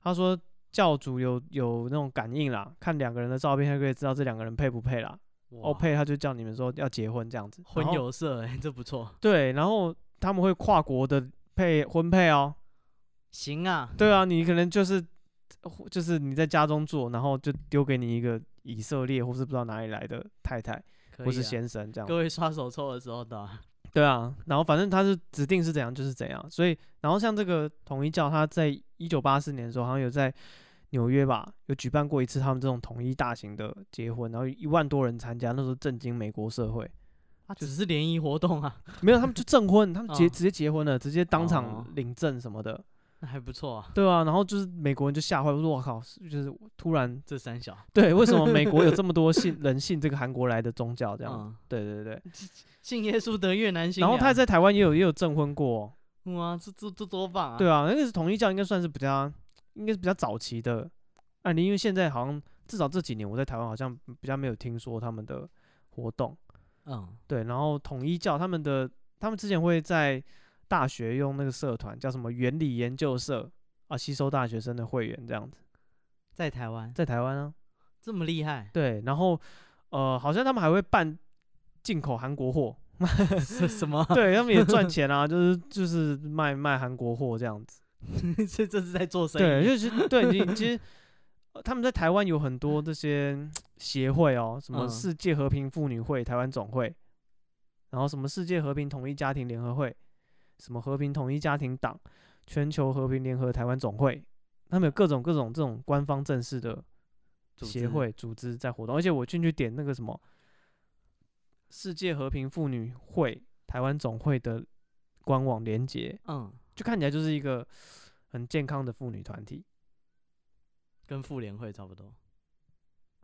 Speaker 1: 他说。教主有有那种感应啦，看两个人的照片，他可以知道这两个人配不配啦。哦，配他就叫你们说要结婚这样子。
Speaker 2: 婚有色，哎，这不错。
Speaker 1: 对，然后他们会跨国的配婚配哦。
Speaker 2: 行啊。
Speaker 1: 对啊，你可能就是就是你在家中做，然后就丢给你一个以色列或是不知道哪里来的太太或是先生这样。
Speaker 2: 各位刷手抽的时候的。
Speaker 1: 对啊，然后反正他是指定是怎样就是怎样，所以然后像这个统一教，他在一九八四年的时候好像有在纽约吧，有举办过一次他们这种统一大型的结婚，然后一万多人参加，那时候震惊美国社会。
Speaker 2: 啊，只是联谊活动啊，
Speaker 1: 没有，他们就证婚，他们结 直接结婚了，直接当场领证什么的。哦
Speaker 2: 那还不错啊，
Speaker 1: 对啊，然后就是美国人就吓坏，我说我靠，就是突然
Speaker 2: 这三小，
Speaker 1: 对，为什么美国有 这么多信人信这个韩国来的宗教这样？嗯、对对对，
Speaker 2: 信耶稣得越南信。
Speaker 1: 然后他在台湾也有也有证婚过、哦，
Speaker 2: 哇，这这这多棒啊！
Speaker 1: 对啊，那个是统一教，应该算是比较应该是比较早期的案例，因为现在好像至少这几年我在台湾好像比较没有听说他们的活动。嗯，对，然后统一教他们的他们之前会在。大学用那个社团叫什么原理研究社啊，吸收大学生的会员这样子，
Speaker 2: 在台湾，
Speaker 1: 在台湾啊，
Speaker 2: 这么厉害？
Speaker 1: 对，然后呃，好像他们还会办进口韩国货，
Speaker 2: 什么？
Speaker 1: 对他们也赚 钱啊，就是就是卖卖韩国货这样子，
Speaker 2: 这这是在做生意。
Speaker 1: 对，就是对你其实他们在台湾有很多这些协会哦，什么世界和平妇女会、台湾总会，然后什么世界和平统一家庭联合会。什么和平统一家庭党、全球和平联合台湾总会，他们有各种各种这种官方正式的协会组织在活动，而且我进去点那个什么世界和平妇女会台湾总会的官网连接，嗯，就看起来就是一个很健康的妇女团体，
Speaker 2: 跟妇联会差不多。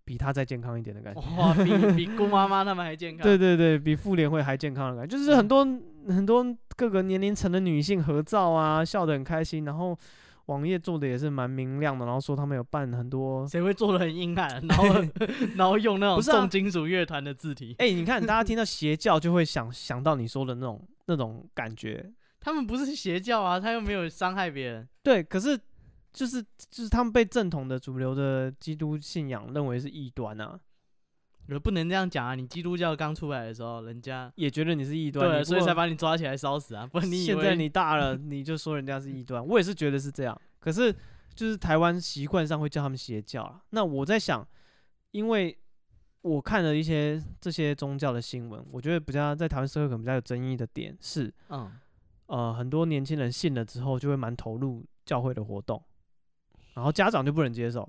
Speaker 1: 比她再健康一点的感觉，
Speaker 2: 哇，比 比姑妈妈他们还健康。
Speaker 1: 对对对，比妇联会还健康的感觉，就是很多、嗯、很多各个年龄层的女性合照啊，笑得很开心，然后网页做的也是蛮明亮的，然后说他们有办很多。
Speaker 2: 谁会做的很阴暗？然后 然后用那种重金属乐团的字体。
Speaker 1: 哎、你看大家听到邪教就会想想到你说的那种那种感觉。
Speaker 2: 他们不是邪教啊，他又没有伤害别人。
Speaker 1: 对，可是。就是就是他们被正统的主流的基督信仰认为是异端啊，
Speaker 2: 不能这样讲啊！你基督教刚出来的时候，人家
Speaker 1: 也觉得你是异端，
Speaker 2: 对，所以才把你抓起来烧死啊！不然你
Speaker 1: 现在你大了，你就说人家是异端，我也是觉得是这样。可是就是台湾习惯上会叫他们邪教啊。那我在想，因为我看了一些这些宗教的新闻，我觉得比较在台湾社会可能比较有争议的点是，嗯，呃，很多年轻人信了之后就会蛮投入教会的活动，然后家长就不能接受，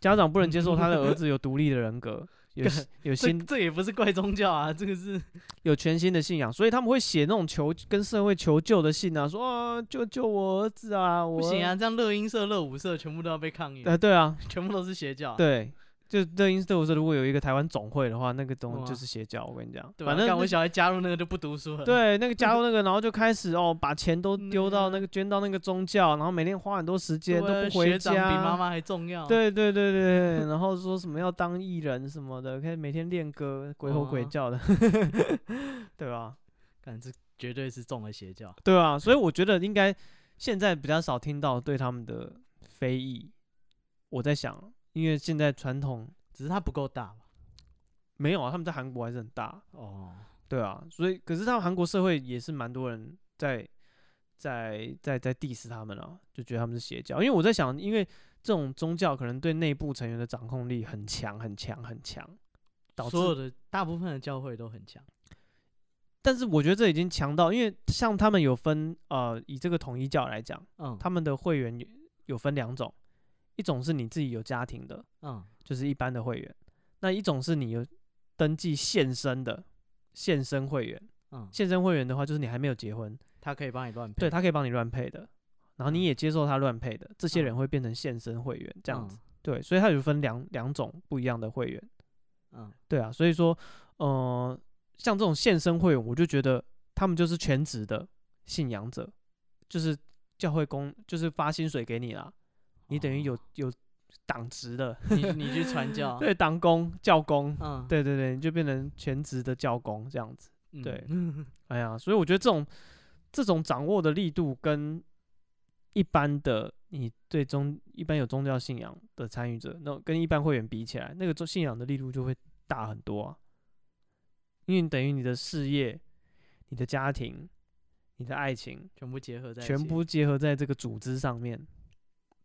Speaker 1: 家长不能接受他的儿子有独立的人格。有有新
Speaker 2: 这，这也不是怪宗教啊，这个是
Speaker 1: 有全新的信仰，所以他们会写那种求跟社会求救的信啊，说啊救救我儿子啊！我
Speaker 2: 不行啊，这样乐音社、乐舞社全部都要被抗议。
Speaker 1: 呃，对啊，
Speaker 2: 全部都是邪教。
Speaker 1: 对。就乐音社，如果有一个台湾总会的话，那个东西就是邪教。我跟你讲，反正
Speaker 2: 我小孩加入那个就不读书了。
Speaker 1: 对，那个加入那个，然后就开始哦，把钱都丢到那个捐到那个宗教，然后每天花很多时间都不回家，
Speaker 2: 比妈妈还重要。
Speaker 1: 对对对对，然后说什么要当艺人什么的，可以每天练歌，鬼吼鬼叫的，对吧？
Speaker 2: 感觉这绝对是中了邪教。
Speaker 1: 对啊，所以我觉得应该现在比较少听到对他们的非议。我在想，因为现在传统。
Speaker 2: 只是它不够大吧？
Speaker 1: 没有啊，他们在韩国还是很大
Speaker 2: 哦。
Speaker 1: 对啊，所以可是他们韩国社会也是蛮多人在在在在 diss 他们啊，就觉得他们是邪教。因为我在想，因为这种宗教可能对内部成员的掌控力很强很强很强，导致
Speaker 2: 所有的大部分的教会都很强。
Speaker 1: 但是我觉得这已经强到，因为像他们有分呃，以这个统一教来讲，
Speaker 2: 嗯，
Speaker 1: 他们的会员有有分两种。一种是你自己有家庭的，
Speaker 2: 嗯，
Speaker 1: 就是一般的会员；那一种是你有登记现身的现身会员，
Speaker 2: 嗯，
Speaker 1: 现身会员的话，就是你还没有结婚，
Speaker 2: 他可以帮你乱配，
Speaker 1: 对，他可以帮你乱配的，然后你也接受他乱配的，这些人会变成现身会员，这样子，对，所以他有分两两种不一样的会员，
Speaker 2: 嗯，
Speaker 1: 对啊，所以说，呃，像这种现身会员，我就觉得他们就是全职的信仰者，就是教会公，就是发薪水给你啦。你等于有有党职的，
Speaker 2: 你你去传教，
Speaker 1: 对，党工教工，
Speaker 2: 嗯，
Speaker 1: 对对对，你就变成全职的教工这样子，对，
Speaker 2: 嗯、
Speaker 1: 哎呀，所以我觉得这种这种掌握的力度跟一般的你对宗一般有宗教信仰的参与者，那跟一般会员比起来，那个信仰的力度就会大很多啊，因为等于你的事业、你的家庭、你的爱情
Speaker 2: 全部结合在
Speaker 1: 全部结合在这个组织上面。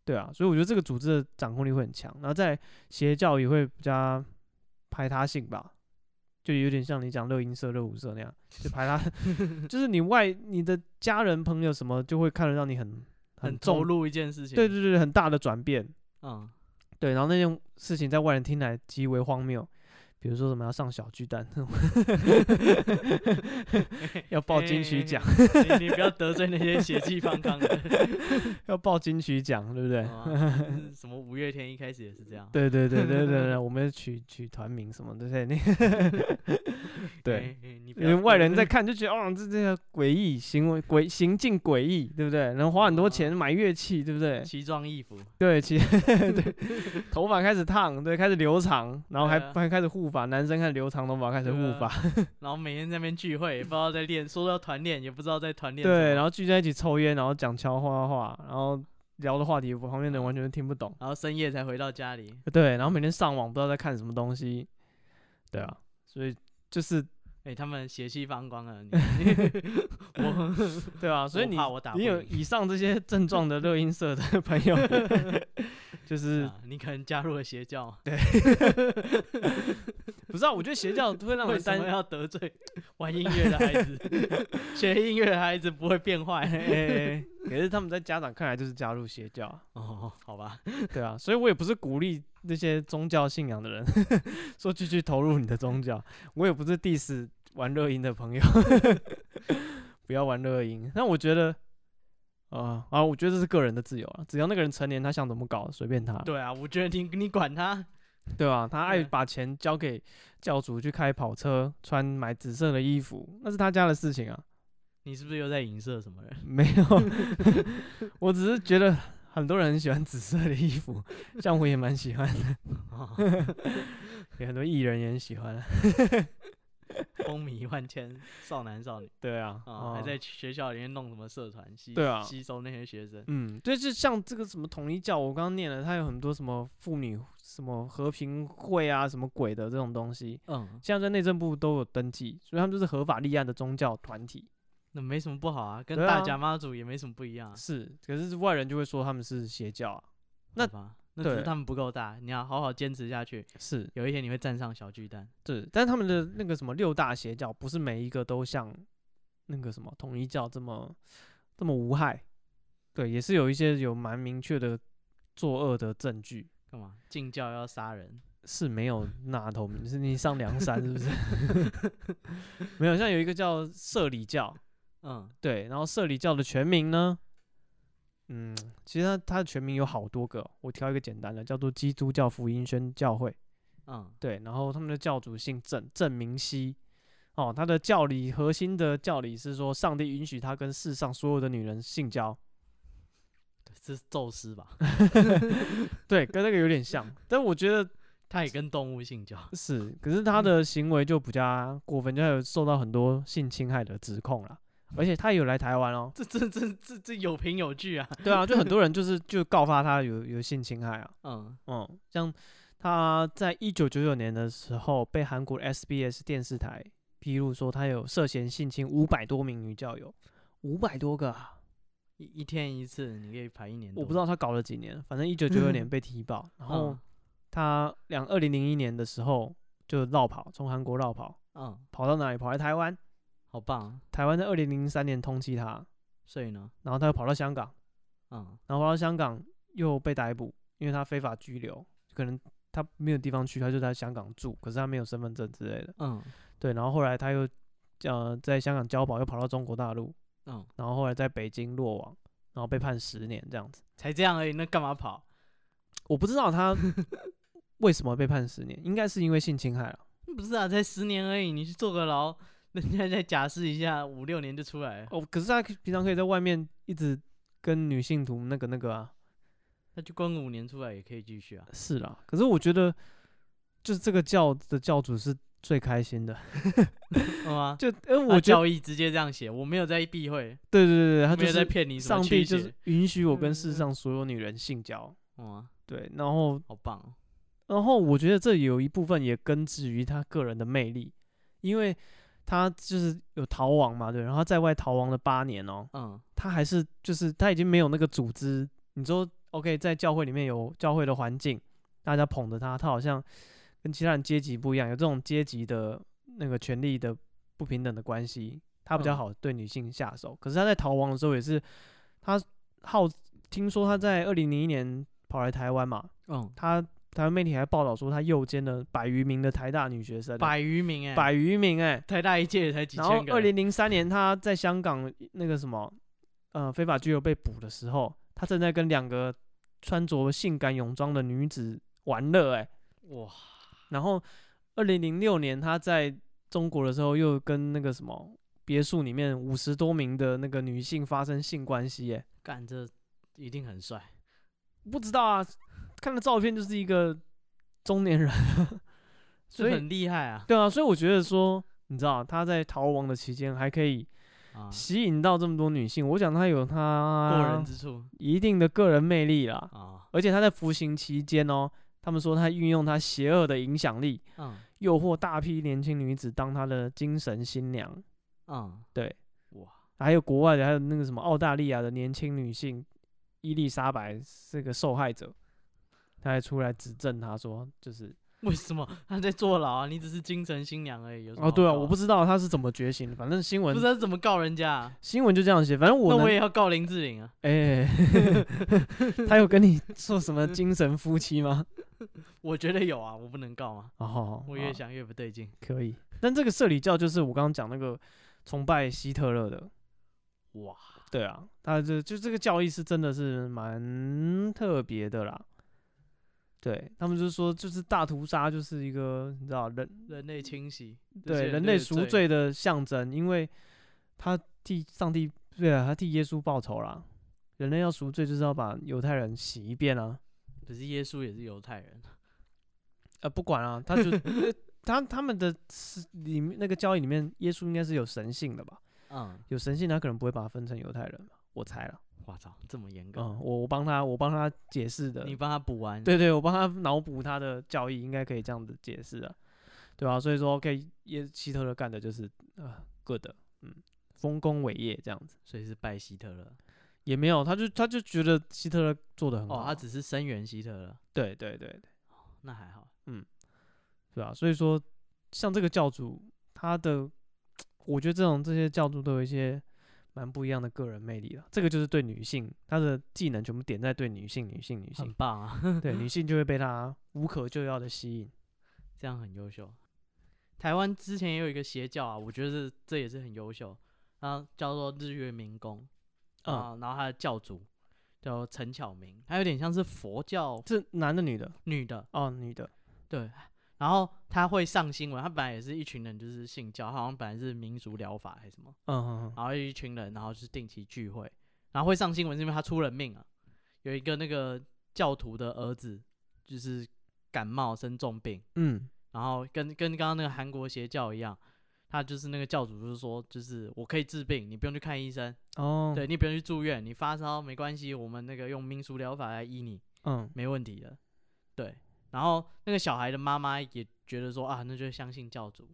Speaker 1: 对啊，所以我觉得这个组织的掌控力会很强，然后在邪教也会比较排他性吧，就有点像你讲六音社、乐舞社那样，就排他，就是你外你的家人朋友什么就会看得到你很
Speaker 2: 很投入一件事情，
Speaker 1: 对对对，很大的转变，
Speaker 2: 嗯，
Speaker 1: 对，然后那件事情在外人听来极为荒谬。比如说什么要上小巨蛋，要报金曲奖，
Speaker 2: 你你不要得罪那些血气方刚的，
Speaker 1: 要报金曲奖，对不对？
Speaker 2: 什么五月天一开始也是这样，
Speaker 1: 对对对对对对，我们取取团名什么的，对那对，因为外人在看就觉得哦，这这个诡异行为，诡行径诡异，对不对？然后花很多钱买乐器，对不对？
Speaker 2: 奇装异服，
Speaker 1: 对，奇对，头发开始烫，对，开始留长，然后还还开始护。发男生开始留长头发，开始护法，啊，
Speaker 2: 然后每天在那边聚会，也不知道在练，说要团练，也不知道在团练。
Speaker 1: 对，然后聚在一起抽烟，然后讲悄话话，然后聊的话题，旁边的人完全听不懂。
Speaker 2: 然后深夜才回到家里。
Speaker 1: 对，然后每天上网不知道在看什么东西。对啊，所以就是，
Speaker 2: 哎、欸，他们血气方刚啊！
Speaker 1: 我，对啊，所以你你有以上这些症状的乐音社的朋友。就是、
Speaker 2: 啊、你可能加入了邪教，
Speaker 1: 对，不知道、啊，我觉得邪教会让人担 心
Speaker 2: 要得罪玩音乐的孩子，学音乐的孩子不会变
Speaker 1: 坏、可是他们在家长看来就是加入邪教，
Speaker 2: 哦，好吧，
Speaker 1: 对啊，所以我也不是鼓励那些宗教信仰的人 说继续投入你的宗教，我也不是 diss 玩乐音的朋友，不要玩乐音，那我觉得。啊啊！我觉得这是个人的自由啊，只要那个人成年，他想怎么搞，随便他。
Speaker 2: 对啊，我觉得你你管他，
Speaker 1: 对吧？他爱把钱交给教主去开跑车，穿买紫色的衣服，那是他家的事情啊。
Speaker 2: 你是不是又在影射什么人？
Speaker 1: 没有，我只是觉得很多人很喜欢紫色的衣服，像我也蛮喜欢的，有很多艺人也很喜欢。
Speaker 2: 风靡万千少男少女。
Speaker 1: 对啊，
Speaker 2: 啊，还在学校里面弄什么社团，吸
Speaker 1: 对啊，
Speaker 2: 吸收那些学生。
Speaker 1: 嗯，对，就像这个什么统一教，我刚刚念了，它有很多什么妇女什么和平会啊，什么鬼的这种东西。嗯，现在在内政部都有登记，所以他们就是合法立案的宗教团体。
Speaker 2: 那没什么不好啊，跟大甲妈祖也没什么不一样啊。
Speaker 1: 是，可是外人就会说他们是邪教啊。那
Speaker 2: 那只是他们不够大，你要好好坚持下去。
Speaker 1: 是，
Speaker 2: 有一天你会站上小巨蛋。
Speaker 1: 对，但是他们的那个什么六大邪教，不是每一个都像那个什么统一教这么这么无害。对，也是有一些有蛮明确的作恶的证据。
Speaker 2: 干嘛？禁教要杀人？
Speaker 1: 是没有 那头名，是你上梁山是不是？没有，像有一个叫社理教。嗯，对，然后社理教的全名呢？嗯，其实它它的全名有好多个，我挑一个简单的，叫做基督教福音宣教会。嗯，对，然后他们的教主姓郑，郑明熙。哦，他的教理核心的教理是说，上帝允许他跟世上所有的女人性交。
Speaker 2: 这是宙斯吧？
Speaker 1: 对，跟那个有点像，但我觉得
Speaker 2: 他也跟动物性交。
Speaker 1: 是，可是他的行为就比较过分，就有受到很多性侵害的指控了。而且他有来台湾哦，
Speaker 2: 这这这这这有凭有据啊。
Speaker 1: 对啊，就很 多人就是就告发他有有性侵害啊。嗯嗯，像他在一九九九年的时候被韩国 SBS 电视台披露说他有涉嫌性侵五百多名女教友，五百多个啊，
Speaker 2: 一一天一次，你可以排一年。
Speaker 1: 我不知道他搞了几年，反正一九九九年 被提报，然后他两二零零一年的时候就绕跑，从韩国绕跑，嗯，跑到哪里？跑来台湾。
Speaker 2: 好棒啊！
Speaker 1: 台湾在二零零三年通缉他，
Speaker 2: 所以呢，
Speaker 1: 然后他又跑到香港，嗯，然后跑到香港又被逮捕，因为他非法拘留，可能他没有地方去，他就在香港住，可是他没有身份证之类的，嗯，对，然后后来他又呃在香港交保，又跑到中国大陆，嗯，然后后来在北京落网，然后被判十年这样子，
Speaker 2: 才这样而已，那干嘛跑？
Speaker 1: 我不知道他 为什么被判十年，应该是因为性侵害了，
Speaker 2: 不是啊，才十年而已，你去坐个牢。人家再假释一下，五六年就出来了。
Speaker 1: 哦，可是他平常可以在外面一直跟女性徒那个那个啊，
Speaker 2: 那就关个五年出来也可以继续啊。
Speaker 1: 是啦，可是我觉得就是这个教的教主是最开心的，
Speaker 2: 好吗？
Speaker 1: 就呃，我
Speaker 2: 教义直接这样写，我没有在避讳。
Speaker 1: 对对对对，他
Speaker 2: 没有在骗你。
Speaker 1: 上帝就是允许我跟世上所有女人性交。哦，对，然后
Speaker 2: 好棒。
Speaker 1: 然后我觉得这有一部分也根植于他个人的魅力，因为。他就是有逃亡嘛，对，然后在外逃亡了八年哦，嗯，他还是就是他已经没有那个组织，你说 OK，在教会里面有教会的环境，大家捧着他，他好像跟其他人阶级不一样，有这种阶级的那个权力的不平等的关系，他比较好对女性下手。嗯，可是他在逃亡的时候也是，他好听说他在二零零一年跑来台湾嘛，嗯，他。台湾媒体还报道说，他诱奸了百余名的台大女学生，
Speaker 2: 百余名哎、欸，
Speaker 1: 百余名哎、欸，
Speaker 2: 台大一届才几千个。
Speaker 1: 然后二零零三年他在香港那个什么，呃，非法拘留被捕的时候，他正在跟两个穿着性感泳装的女子玩乐哎，哇！然后二零零六年他在中国的时候，又跟那个什么别墅里面五十多名的那个女性发生性关系哎，
Speaker 2: 干这一定很帅，
Speaker 1: 不知道啊。看的照片就是一个中年人，
Speaker 2: 所以很厉害啊。
Speaker 1: 对啊，所以我觉得说，你知道他在逃亡的期间还可以吸引到这么多女性，我想他有他
Speaker 2: 过人之处，
Speaker 1: 一定的个人魅力啦。啊，而且他在服刑期间哦，他们说他运用他邪恶的影响力，嗯，诱惑大批年轻女子当他的精神新娘。嗯，对，哇，还有国外的，还有那个什么澳大利亚的年轻女性伊丽莎白是个受害者。他还出来指证，他说：“就是
Speaker 2: 为什么他在坐牢啊？你只是精神新娘而已。有什么”
Speaker 1: 哦，对啊，我不知道他是怎么觉醒的。反正新闻
Speaker 2: 不知道怎么告人家、啊，
Speaker 1: 新闻就这样写。反正我
Speaker 2: 那我也要告林志玲啊！哎、欸，
Speaker 1: 他有跟你说什么精神夫妻吗？
Speaker 2: 我觉得有啊，我不能告吗？
Speaker 1: 哦，
Speaker 2: 我越想越不对劲。
Speaker 1: 可以，但这个社里教就是我刚刚讲那个崇拜希特勒的。哇，对啊，他这就这个教义是真的是蛮特别的啦。对他们就是说，就是大屠杀就是一个你知道人
Speaker 2: 人类清洗，
Speaker 1: 对人类赎罪的象征，因为他替上帝对啊，他替耶稣报仇啦。人类要赎罪，就是要把犹太人洗一遍啊。
Speaker 2: 可是耶稣也是犹太人，
Speaker 1: 呃，不管啊，他就 他他们的是里面那个教义里面，耶稣应该是有神性的吧？
Speaker 2: 嗯，
Speaker 1: 有神性，他可能不会把它分成犹太人吧？我猜了。
Speaker 2: 我操，这么严格！
Speaker 1: 嗯，我我帮他，我帮他解释的。
Speaker 2: 你帮他补完？
Speaker 1: 对对，我帮他脑补他的教义，应该可以这样子解释啊，对吧？所以说，OK，耶希特勒干的就是呃，good，嗯，丰功伟业这样子，
Speaker 2: 所以是拜希特勒。
Speaker 1: 也没有，他就他就觉得希特勒做的很好，
Speaker 2: 哦，他只是声援希特勒。
Speaker 1: 对对对对，
Speaker 2: 那还好，
Speaker 1: 嗯，对啊，所以说，像这个教主，他的，我觉得这种这些教主都有一些蛮不一样的个人魅力了。这个就是对女性，她的技能全部点在对女性，女性，女性，
Speaker 2: 很棒啊！
Speaker 1: 对，女性就会被她无可救药的吸引，
Speaker 2: 这样很优秀。台湾之前也有一个邪教啊，我觉得这这也是很优秀，然后叫做日月明宫。啊、嗯，然后他的教主叫陈巧明，他有点像是佛教，
Speaker 1: 是男的女的？
Speaker 2: 女的
Speaker 1: 哦，女的。
Speaker 2: 对，然后他会上新闻，他本来也是一群人，就是信教，好像本来是民俗疗法还是什么，
Speaker 1: 嗯嗯嗯，
Speaker 2: 然后一群人，然后就是定期聚会，然后会上新闻是因为他出人命啊，有一个那个教徒的儿子就是感冒生重病，
Speaker 1: 嗯，
Speaker 2: 然后跟跟刚刚那个韩国邪教一样。他就是那个教主，就是说，就是我可以治病，你不用去看医生
Speaker 1: 哦，
Speaker 2: 对，你不用去住院，你发烧没关系，我们那个用民俗疗法来医你，
Speaker 1: 嗯，
Speaker 2: 没问题的，对。然后那个小孩的妈妈也觉得说啊，那就相信教主，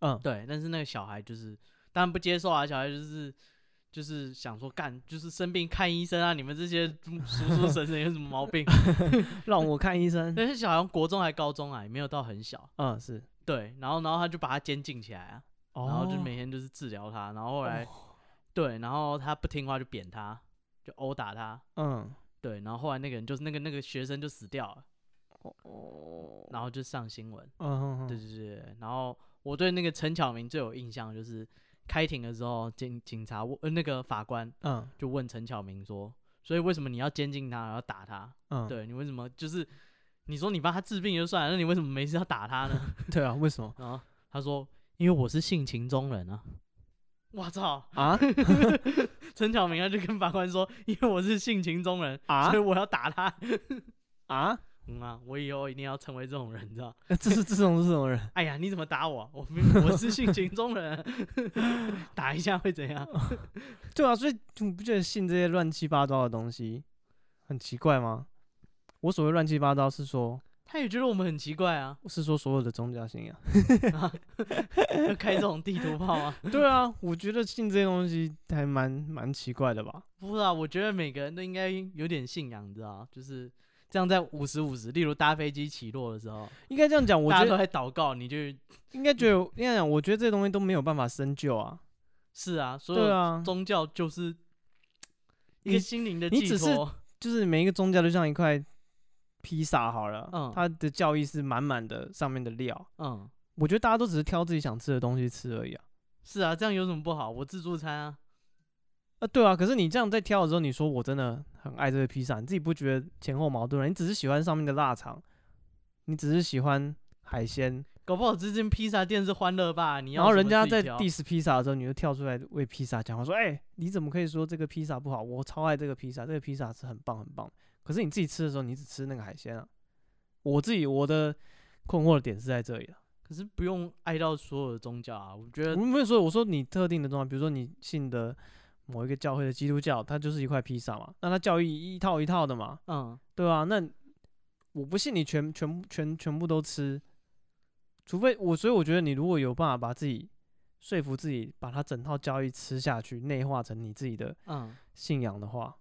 Speaker 1: 嗯，
Speaker 2: 对。但是那个小孩就是当然不接受啊，小孩就是就是想说干，就是生病看医生啊，你们这些叔叔婶婶有什么毛病，
Speaker 1: 让我看医生。
Speaker 2: 但是小孩国中还高中啊，也没有到很小，
Speaker 1: 嗯，是。
Speaker 2: 对，然后然后他就把他监禁起来啊，
Speaker 1: 哦、
Speaker 2: 然后就每天就是治疗他，然后后来、哦，对，然后他不听话就扁他，就殴打他，
Speaker 1: 嗯，
Speaker 2: 对，然后后来那个人就是那个那个学生就死掉了，
Speaker 1: 哦，
Speaker 2: 然后就上新闻，
Speaker 1: 嗯，
Speaker 2: 对对对，然后我对那个陈巧明最有印象就是开庭的时候，警警察问呃那个法官，
Speaker 1: 嗯，
Speaker 2: 就问陈巧明说，所以为什么你要监禁他，然后打他？
Speaker 1: 嗯，
Speaker 2: 对你为什么就是？你说你帮他治病就算了，那你为什么没事要打他呢？
Speaker 1: 对啊，为什么？
Speaker 2: 然后他说：“因为我是性情中人啊。”我操
Speaker 1: 啊！
Speaker 2: 陈巧明他就跟法官说：“因为我是性情中人
Speaker 1: 啊，
Speaker 2: 所以我要打他
Speaker 1: 啊。”
Speaker 2: 嗯啊，我以后一定要成为这种人，你知道？
Speaker 1: 这是这种这种人。
Speaker 2: 哎呀，你怎么打我？我我是性情中人，打一下会怎样？
Speaker 1: 对啊，所以你不觉得信这些乱七八糟的东西很奇怪吗？我所谓乱七八糟是说，
Speaker 2: 他也觉得我们很奇怪啊。
Speaker 1: 是说所有的宗教信仰
Speaker 2: 要开这种地图炮啊？
Speaker 1: 对啊，我觉得信这些东西还蛮蛮奇怪的吧。
Speaker 2: 不是啊，我觉得每个人都应该有点信仰，你知道？就是这样，在五十五十，例如搭飞机起落的时候，
Speaker 1: 应该这样讲。我觉得
Speaker 2: 大家都在祷告，你就
Speaker 1: 应该觉得应该讲，我觉得这些东西都没有办法深究啊。
Speaker 2: 是啊，所有宗教就是一个心灵的寄托，
Speaker 1: 就是每一个宗教就像一块。披萨好了，
Speaker 2: 嗯，
Speaker 1: 它的教义是满满的，上面的料，
Speaker 2: 嗯，
Speaker 1: 我觉得大家都只是挑自己想吃的东西吃而已啊。
Speaker 2: 是啊，这样有什么不好？我自助餐啊，
Speaker 1: 啊，对啊。可是你这样在挑的时候，你说我真的很爱这个披萨，你自己不觉得前后矛盾？你只是喜欢上面的腊肠，你只是喜欢海鲜，
Speaker 2: 搞不好这间披萨店是欢乐吧？你要
Speaker 1: 然后人家在 diss 披萨的时候，你就跳出来为披萨讲话，说，哎、欸，你怎么可以说这个披萨不好？我超爱这个披萨，这个披萨是很棒很棒。可是你自己吃的时候，你只吃那个海鲜啊。我自己我的困惑的点是在这里了。
Speaker 2: 可是不用爱到所有的宗教啊，我觉得。
Speaker 1: 我没有说，我说你特定的宗教，比如说你信的某一个教会的基督教，它就是一块披萨嘛，那它教义一套一套的嘛，
Speaker 2: 嗯，
Speaker 1: 对啊，那我不信你全全全全部都吃，除非我，所以我觉得你如果有办法把自己说服自己，把它整套教义吃下去，内化成你自己的信仰的话，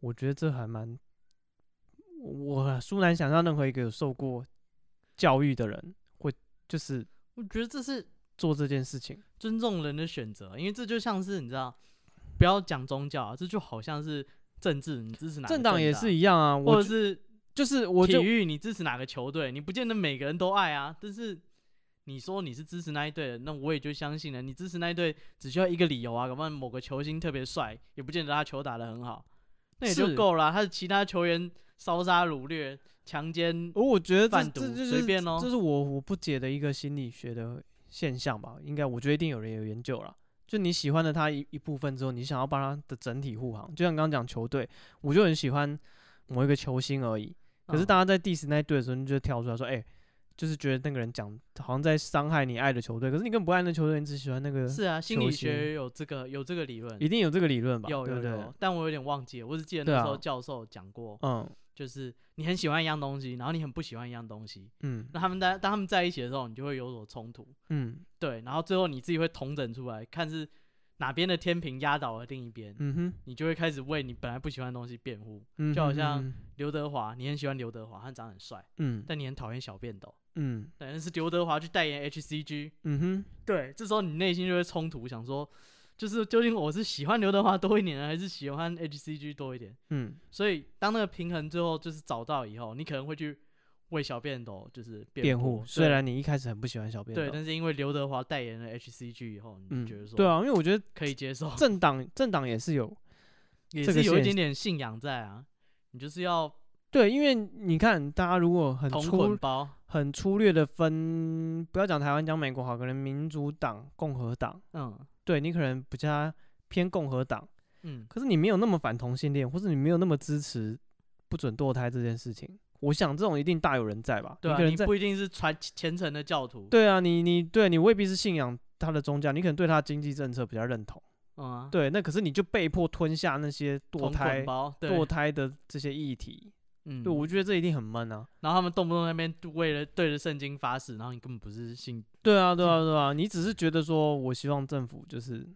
Speaker 1: 我觉得这还蛮。我殊难想象任何一个有受过教育的人会就是，
Speaker 2: 我觉得这是
Speaker 1: 做这件事情
Speaker 2: 尊重人的选择，因为这就像是你知道，不要讲宗教啊，这就好像是政治，你支持哪个政党
Speaker 1: 也是一样啊，
Speaker 2: 或者是
Speaker 1: 就是我
Speaker 2: 体育，你支持哪个球队，你不见得每个人都爱啊，但是你说你是支持那一队的，那我也就相信了，你支持那一队只需要一个理由啊，搞不好某个球星特别帅，也不见得他球打得很好，那也就够了啊，他的其他球员。烧杀掳掠、强奸，哦
Speaker 1: 我觉得
Speaker 2: 贩毒随便哦，
Speaker 1: 这是我我不解的一个心理学的现象吧。应该我觉得一定有人有研究了。就你喜欢了他一一部分之后，你想要帮他的整体护航。就像刚刚讲球队，我就很喜欢某一个球星而已。可是大家在 diss 那队的时候，你就跳出来说：“哎、欸，就是觉得那个人讲好像在伤害你爱的球队，可是你根本不爱那球队，你只喜欢那个。
Speaker 2: 是啊，心理学有这个有这个理论，
Speaker 1: 一定有这个理论吧？
Speaker 2: 有有有，但我有点忘记了，我只记得那时候教授讲过，
Speaker 1: 嗯，
Speaker 2: 就是你很喜欢一样东西，然后你很不喜欢一样东西，
Speaker 1: 嗯，
Speaker 2: 那他们在当他们在一起的时候，你就会有所冲突，
Speaker 1: 嗯，
Speaker 2: 对，然后最后你自己会统整出来，看是。哪边的天平压倒了另一边，
Speaker 1: 嗯哼，
Speaker 2: 你就会开始为你本来不喜欢的东西辩护，
Speaker 1: 嗯，
Speaker 2: 就好像刘德华，你很喜欢刘德华，他长得很帅，
Speaker 1: 嗯，
Speaker 2: 但你很讨厌小便斗，
Speaker 1: 嗯，
Speaker 2: 但是刘德华去代言 HCG，
Speaker 1: 嗯哼，
Speaker 2: 对，这时候你内心就会冲突，想说，就是究竟我是喜欢刘德华多一点呢，还是喜欢 HCG 多一点？
Speaker 1: 嗯，
Speaker 2: 所以当那个平衡最后就是找到以后，你可能会去。为小便斗就是辩护，
Speaker 1: 虽然你一开始很不喜欢小便斗，
Speaker 2: 对，但是因为刘德华代言了 HCG 以后，你觉得说，
Speaker 1: 对啊，因为我觉得
Speaker 2: 可以接受。
Speaker 1: 政党政党也是有，
Speaker 2: 也是有一点点信仰在啊。你就是要
Speaker 1: 对，因为你看，大家如果很粗
Speaker 2: 包
Speaker 1: 很粗略的分，不要讲台湾，讲美国好，可能民主党、共和党，
Speaker 2: 嗯，
Speaker 1: 对你可能比较偏共和党，
Speaker 2: 嗯，
Speaker 1: 可是你没有那么反同性恋，或者你没有那么支持不准堕胎这件事情。我想这种一定大有人在吧？
Speaker 2: 对啊，
Speaker 1: 你，
Speaker 2: 你不一定是传虔诚的教徒。
Speaker 1: 对啊，你你对你未必是信仰他的宗教，你可能对他的经济政策比较认同。
Speaker 2: 嗯啊，
Speaker 1: 对，那可是你就被迫吞下那些堕胎堕胎的这些议题。
Speaker 2: 嗯，
Speaker 1: 对，我觉得这一定很闷啊。
Speaker 2: 然后他们动不动那边为了对着圣经发誓，然后你根本不是信。
Speaker 1: 对啊，对啊，对啊，你只是觉得说我希望政府就是。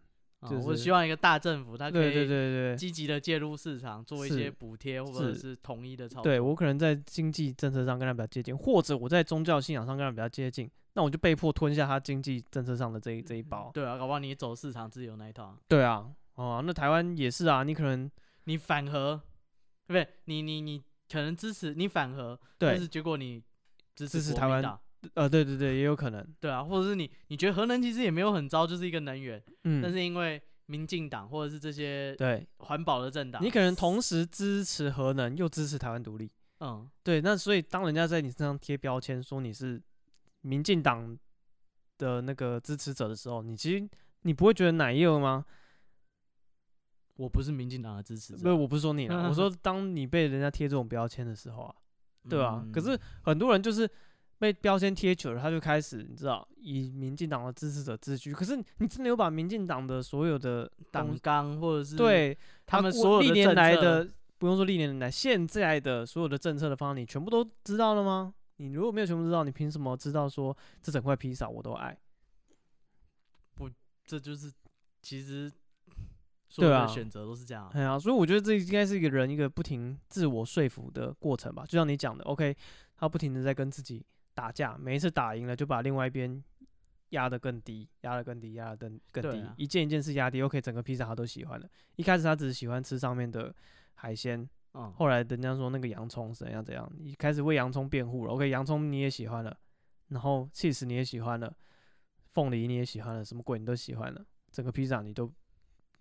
Speaker 1: 就是、
Speaker 2: 我希望一个大政府，它可以
Speaker 1: 对对对
Speaker 2: 积极的介入市场，做一些补贴或者是统一的操作。
Speaker 1: 对，我可能在经济政策上跟他比较接近，或者我在宗教信仰上跟他比较接近，那我就被迫吞下他经济政策上的这一这一包。
Speaker 2: 对啊，搞不好你走市场自由那一套。
Speaker 1: 对啊，哦，那台湾也是啊，你可能
Speaker 2: 你反核，对不对？你你你可能支持你反核，但是结果你支持，
Speaker 1: 支持台湾。呃，对对对，也有可能。
Speaker 2: 对啊，或者是你你觉得核能其实也没有很糟，就是一个能源，
Speaker 1: 嗯，
Speaker 2: 但是因为。民进党或者是这些
Speaker 1: 对
Speaker 2: 环保的政党，
Speaker 1: 你可能同时支持核能又支持台湾独立，
Speaker 2: 嗯，
Speaker 1: 对，那所以当人家在你身上贴标签说你是民进党的那个支持者的时候，你其实你不会觉得奶油吗？
Speaker 2: 我不是民进党的支持者，
Speaker 1: 不是，我不是说你了，我 说当你被人家贴这种标签的时候啊，对吧、啊嗯？可是很多人就是。被标签贴久了，他就开始你知道以民进党的支持者自居。可是你真的有把民进党的所有的
Speaker 2: 党纲或者是
Speaker 1: 对
Speaker 2: 他们所有
Speaker 1: 历年来的不用说历年来现在的所有的政策的方案，你全部都知道了吗？你如果没有全部知道，你凭什么知道说这整块披萨我都爱？
Speaker 2: 不，这就是其实所有的选择都是这样。
Speaker 1: 对啊，所以我觉得这应该是一个人一个不停自我说服的过程吧。就像你讲的，OK，他不停的在跟自己。打架，每一次打赢了就把另外一边压得更低，压得更低，压得更更低，啊、一件一件事压低，OK，整个披萨他都喜欢了。一开始他只是喜欢吃上面的海鲜，
Speaker 2: 嗯，
Speaker 1: 后来人家说那个洋葱怎样怎样，一开始为洋葱辩护了，OK，洋葱你也喜欢了，然后 cheese 你也喜欢了，凤梨你也喜欢了，什么鬼你都喜欢了，整个披萨你都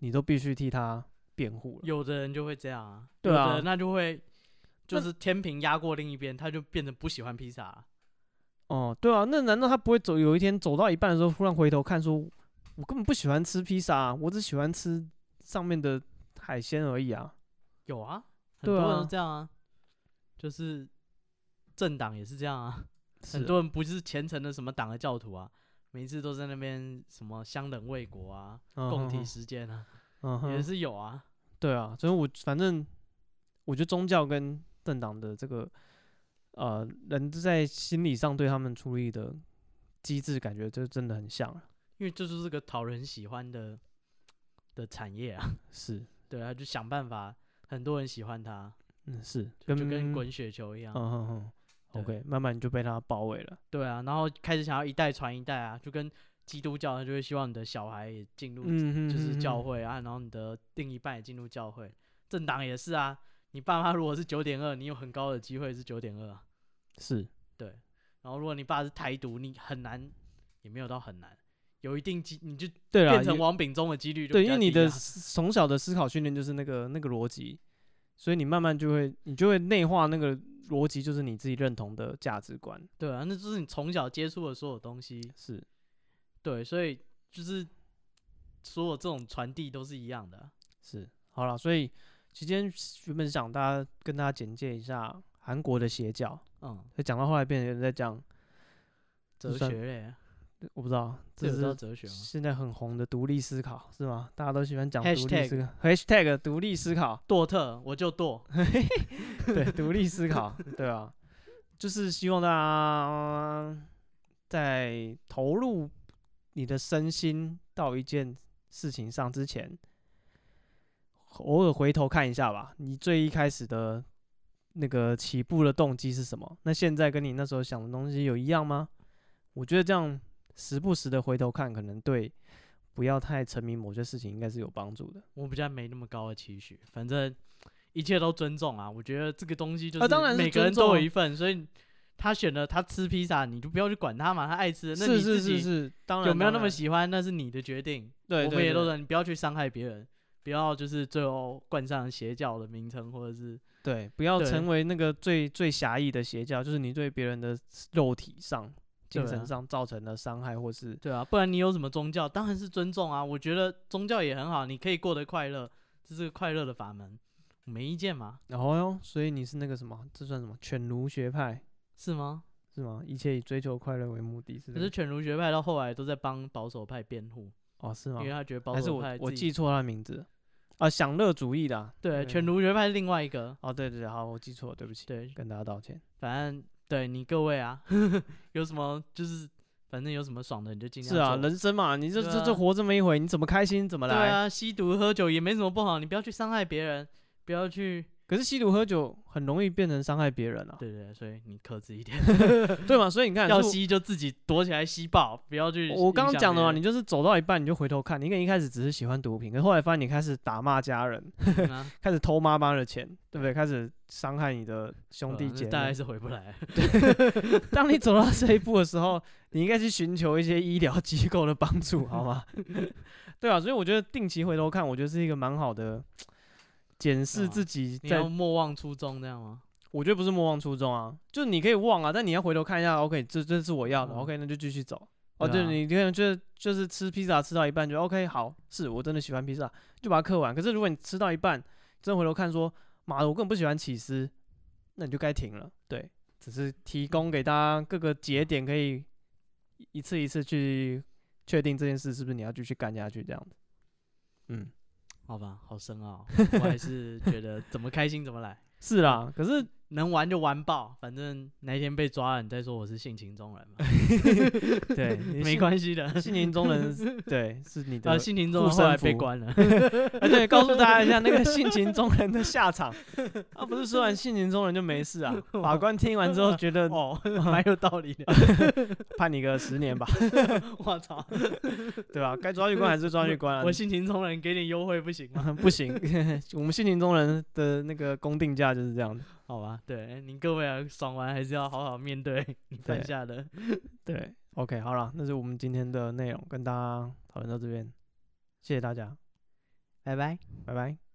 Speaker 1: 你都必须替他辩护了。
Speaker 2: 有的人就会这样啊，
Speaker 1: 对啊，
Speaker 2: 那就会就是天平压过另一边，他就变成不喜欢披萨了。
Speaker 1: 哦，对啊，那难道他不会走？有一天走到一半的时候，忽然回头看，说：“我根本不喜欢吃披萨啊，我只喜欢吃上面的海鲜而已啊。”
Speaker 2: 有啊，很多人都这样啊，就是政党也是这样啊，很多人不是虔诚的什么党的教徒啊，每一次都在那边什么相忍为国啊，共体时间啊，也是有啊。
Speaker 1: 对啊，所以我反正我觉得宗教跟政党的这个。呃，人在心理上对他们处理的机制，感觉就真的很像了，
Speaker 2: 因为这就是个讨人喜欢的的产业啊。
Speaker 1: 是，
Speaker 2: 对啊，就想办法，很多人喜欢他。
Speaker 1: 嗯，是，
Speaker 2: 就跟滚雪球一样。
Speaker 1: 嗯嗯嗯。OK，慢慢就被他包围了。
Speaker 2: 对啊，然后开始想要一代传一代啊，就跟基督教，他就会希望你的小孩也进入，就是教会啊，然后你的另一半也进入教会。政党也是啊。你爸妈如果是九点二，你有很高的机会是九点二啊。
Speaker 1: 是，
Speaker 2: 对。然后如果你爸是台独，你很难，也没有到很难，有一定机，你就对变成王炳忠的几率就、啊、
Speaker 1: 对，因为你的从小的思考训练就是那个那个逻辑，所以你慢慢就会，你就会内化那个逻辑，就是你自己认同的价值观。
Speaker 2: 对啊，那就是你从小接触的所有东西。
Speaker 1: 是，对，
Speaker 2: 所以就是所有这种传递都是一样的。
Speaker 1: 是，好了，所以。今天原本想大家跟大家简介一下韩国的邪教，
Speaker 2: 嗯，
Speaker 1: 所以讲到后来变成有人在讲
Speaker 2: 哲学类啊。
Speaker 1: 我不知道，这是哲学吗？现在很红的独立思考是吗？大家都喜欢讲独立思考。Hashtag 独立思考，
Speaker 2: 堕特我就堕。
Speaker 1: 对，独立思考，对啊，就是希望大家在投入你的身心到一件事情上之前，偶尔回头看一下吧。你最一开始的那个起步的动机是什么？那现在跟你那时候想的东西有一样吗？我觉得这样。时不时的回头看，可能对不要太沉迷某些事情，应该是有帮助的。
Speaker 2: 我比较没那么高的期许，反正一切都尊重啊。我觉得这个东西就是每个人都有一份，所以他选了他吃披萨，你就不要去管他嘛，他爱吃，那你自己有没有那么喜欢，那是你的决定。对，我们也都说，你不要去伤害别人，不要就是最后冠上邪教的名称，或者是
Speaker 1: 对，不要成为那个最最狭义的邪教，就是你对别人的肉体上。精神上造成的伤害，或是
Speaker 2: 对啊，不然你有什么宗教？当然是尊重啊。我觉得宗教也很好，你可以过得快乐，这是个快乐的法门，没意见嘛。
Speaker 1: 然后哟，所以你是那个什么？这算什么？犬儒学派
Speaker 2: 是吗？
Speaker 1: 是吗？一切以追求快乐为目的，是。
Speaker 2: 可是犬儒学派到后来都在帮保守派辩护
Speaker 1: 哦，是吗？
Speaker 2: 因为他觉得保守派
Speaker 1: 还是我我记错他的名字啊，享乐主义的、啊。
Speaker 2: 对，犬儒学派是另外一个。
Speaker 1: 哦，对对对，好，我记错了，对不起，
Speaker 2: 对，
Speaker 1: 跟大家道歉。
Speaker 2: 反正对你各位啊，有什么就是。反正有什么爽的你就尽量。
Speaker 1: 是啊，人生嘛，你这这这活这么一回，你怎么开心怎么来。
Speaker 2: 对啊，吸毒喝酒也没什么不好，你不要去伤害别人，不要去。
Speaker 1: 可是吸毒喝酒很容易变成伤害别人啊。
Speaker 2: 对，对对，所以你克制一点，
Speaker 1: 对嘛？所以你看，
Speaker 2: 要吸就自己躲起来吸爆，不要去。
Speaker 1: 我刚刚讲的嘛，你就是走到一半你就回头看，你可能一开始只是喜欢毒品，可是后来发现你开始打骂家人，啊、开始偷妈妈的钱，对不对？开始伤害你的兄弟姐妹，
Speaker 2: 大概是回不来。
Speaker 1: 对，当你走到这一步的时候，你应该去寻求一些医疗机构的帮助，好吗？对啊，所以我觉得定期回头看，我觉得是一个蛮好的。检视自己，
Speaker 2: 你要莫忘初衷，这样吗？
Speaker 1: 我觉得不是莫忘初衷啊，就是你可以忘啊，但你要回头看一下，OK，这这是我要的，OK，那就继续走。哦，对，你可能就是就是吃披萨吃到一半就 OK，好，是我真的喜欢披萨，就把它刻完。可是如果你吃到一半，真回头看说，妈的，我根本不喜欢起司，那你就该停了。对，只是提供给大家各个节点，可以一次一次去确定这件事是不是你要继续干下去这样子。嗯。
Speaker 2: 好吧，好深奥，我还是觉得怎么开心怎么来。
Speaker 1: 是啦，可是。
Speaker 2: 能玩就玩爆，反正哪一天被抓了，你再说我是性情中人嘛。
Speaker 1: 对，
Speaker 2: 没关系的，
Speaker 1: 性情中人，对，是你的。
Speaker 2: 呃性情中人后来被关了。
Speaker 1: 啊，对，告诉大家一下那个性情中人的下场。啊，不是说完性情中人就没事啊？法官听完之后觉得
Speaker 2: 哦，蛮有道理的，
Speaker 1: 判你个十年吧。
Speaker 2: 我操，
Speaker 1: 对吧？该抓去关还是抓去关啊？
Speaker 2: 我性情中人给点优惠不行吗？
Speaker 1: 不行，我们性情中人的那个公定价就是这样的。
Speaker 2: 好吧，对，您各位啊，爽完还是要好好面对 你犯下的。
Speaker 1: 对，对，OK，好了，那是我们今天的内容，跟大家讨论到这边，谢谢大家，
Speaker 2: 拜拜，
Speaker 1: 拜拜。